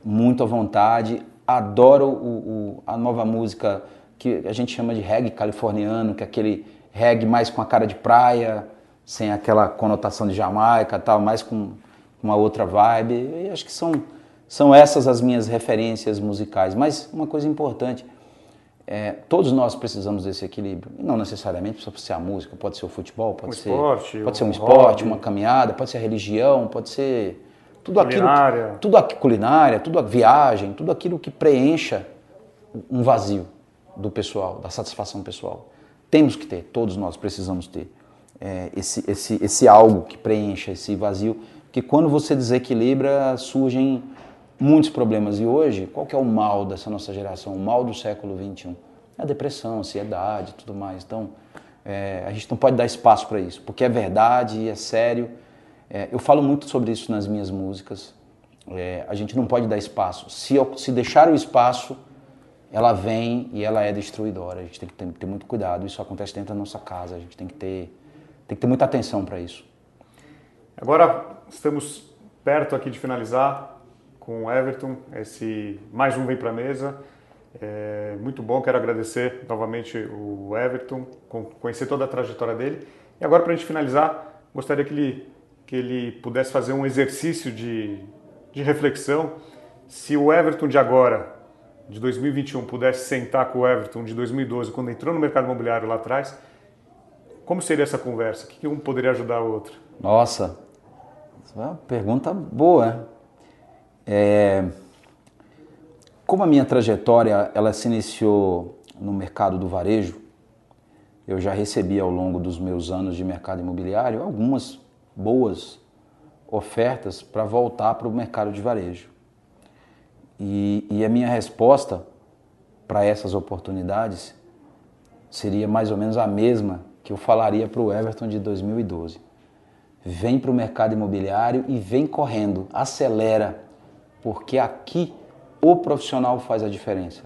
muito à vontade. Adoro o, o, a nova música que a gente chama de reggae californiano, que é aquele reggae mais com a cara de praia, sem aquela conotação de Jamaica tal, mais com uma outra vibe. E acho que são, são essas as minhas referências musicais. Mas uma coisa importante, é, todos nós precisamos desse equilíbrio. E não necessariamente precisa ser a música, pode ser o futebol, pode, um ser, esporte, pode ser um um esporte, hobby. uma caminhada, pode ser a religião, pode ser tudo Culinária. aquilo, tudo aqui, culinária, tudo a viagem, tudo aquilo que preencha um vazio do pessoal, da satisfação pessoal. Temos que ter, todos nós precisamos ter é, esse, esse, esse algo que preencha esse vazio, que quando você desequilibra surgem muitos problemas. E hoje, qual que é o mal dessa nossa geração, o mal do século XXI? a depressão, a ansiedade, tudo mais. Então, é, a gente não pode dar espaço para isso, porque é verdade, é sério. É, eu falo muito sobre isso nas minhas músicas. É, a gente não pode dar espaço. Se, se deixar o espaço, ela vem e ela é destruidora. A gente tem que ter, ter, muito cuidado. Isso acontece dentro da nossa casa. A gente tem que ter, tem que ter muita atenção para isso. Agora estamos perto aqui de finalizar com o Everton. Esse mais um vem para a mesa. É muito bom. Quero agradecer novamente o Everton, conhecer toda a trajetória dele. E agora para a gente finalizar, gostaria que ele que ele pudesse fazer um exercício de, de reflexão. Se o Everton de agora de 2021 pudesse sentar com o Everton de 2012, quando entrou no mercado imobiliário lá atrás, como seria essa conversa? O que um poderia ajudar o outro? Nossa, é uma pergunta boa. É... Como a minha trajetória ela se iniciou no mercado do varejo, eu já recebi ao longo dos meus anos de mercado imobiliário algumas boas ofertas para voltar para o mercado de varejo. E, e a minha resposta para essas oportunidades seria mais ou menos a mesma que eu falaria para o Everton de 2012. Vem para o mercado imobiliário e vem correndo, acelera, porque aqui o profissional faz a diferença.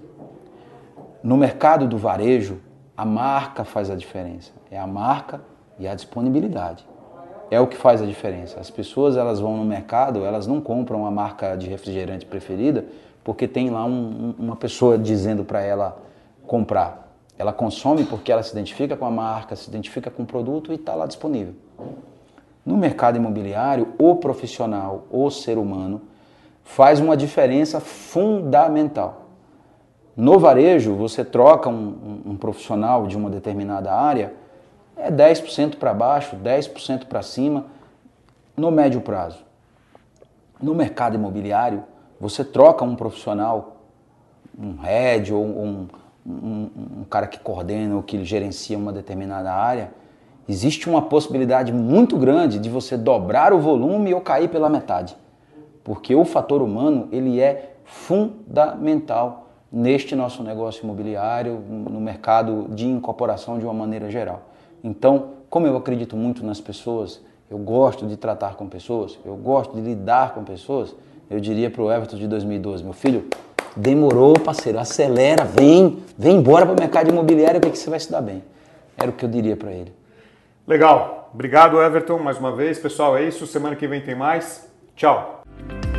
No mercado do varejo, a marca faz a diferença. É a marca e a disponibilidade. É o que faz a diferença. As pessoas elas vão no mercado, elas não compram a marca de refrigerante preferida porque tem lá um, uma pessoa dizendo para ela comprar. Ela consome porque ela se identifica com a marca, se identifica com o produto e está lá disponível. No mercado imobiliário, o profissional, o ser humano, faz uma diferença fundamental. No varejo, você troca um, um, profissional de uma determinada área, é 10% para baixo, 10% para cima, no médio prazo. No mercado imobiliário, você troca um profissional, um head ou um, um, um cara que coordena ou que gerencia uma determinada área, existe uma possibilidade muito grande de você dobrar o volume ou cair pela metade. Porque o fator humano, ele é fundamental neste nosso negócio imobiliário, no mercado de incorporação de uma maneira geral. Então, como eu acredito muito nas pessoas, eu gosto de tratar com pessoas, eu gosto de lidar com pessoas, eu diria para o Everton de 2012, meu filho, demorou, parceiro, acelera, vem, vem embora para o mercado imobiliário que, que você vai se dar bem. Era o que eu diria para ele. Legal. Obrigado, Everton, mais uma vez. Pessoal, é isso. Semana que vem tem mais. Tchau. Thank you.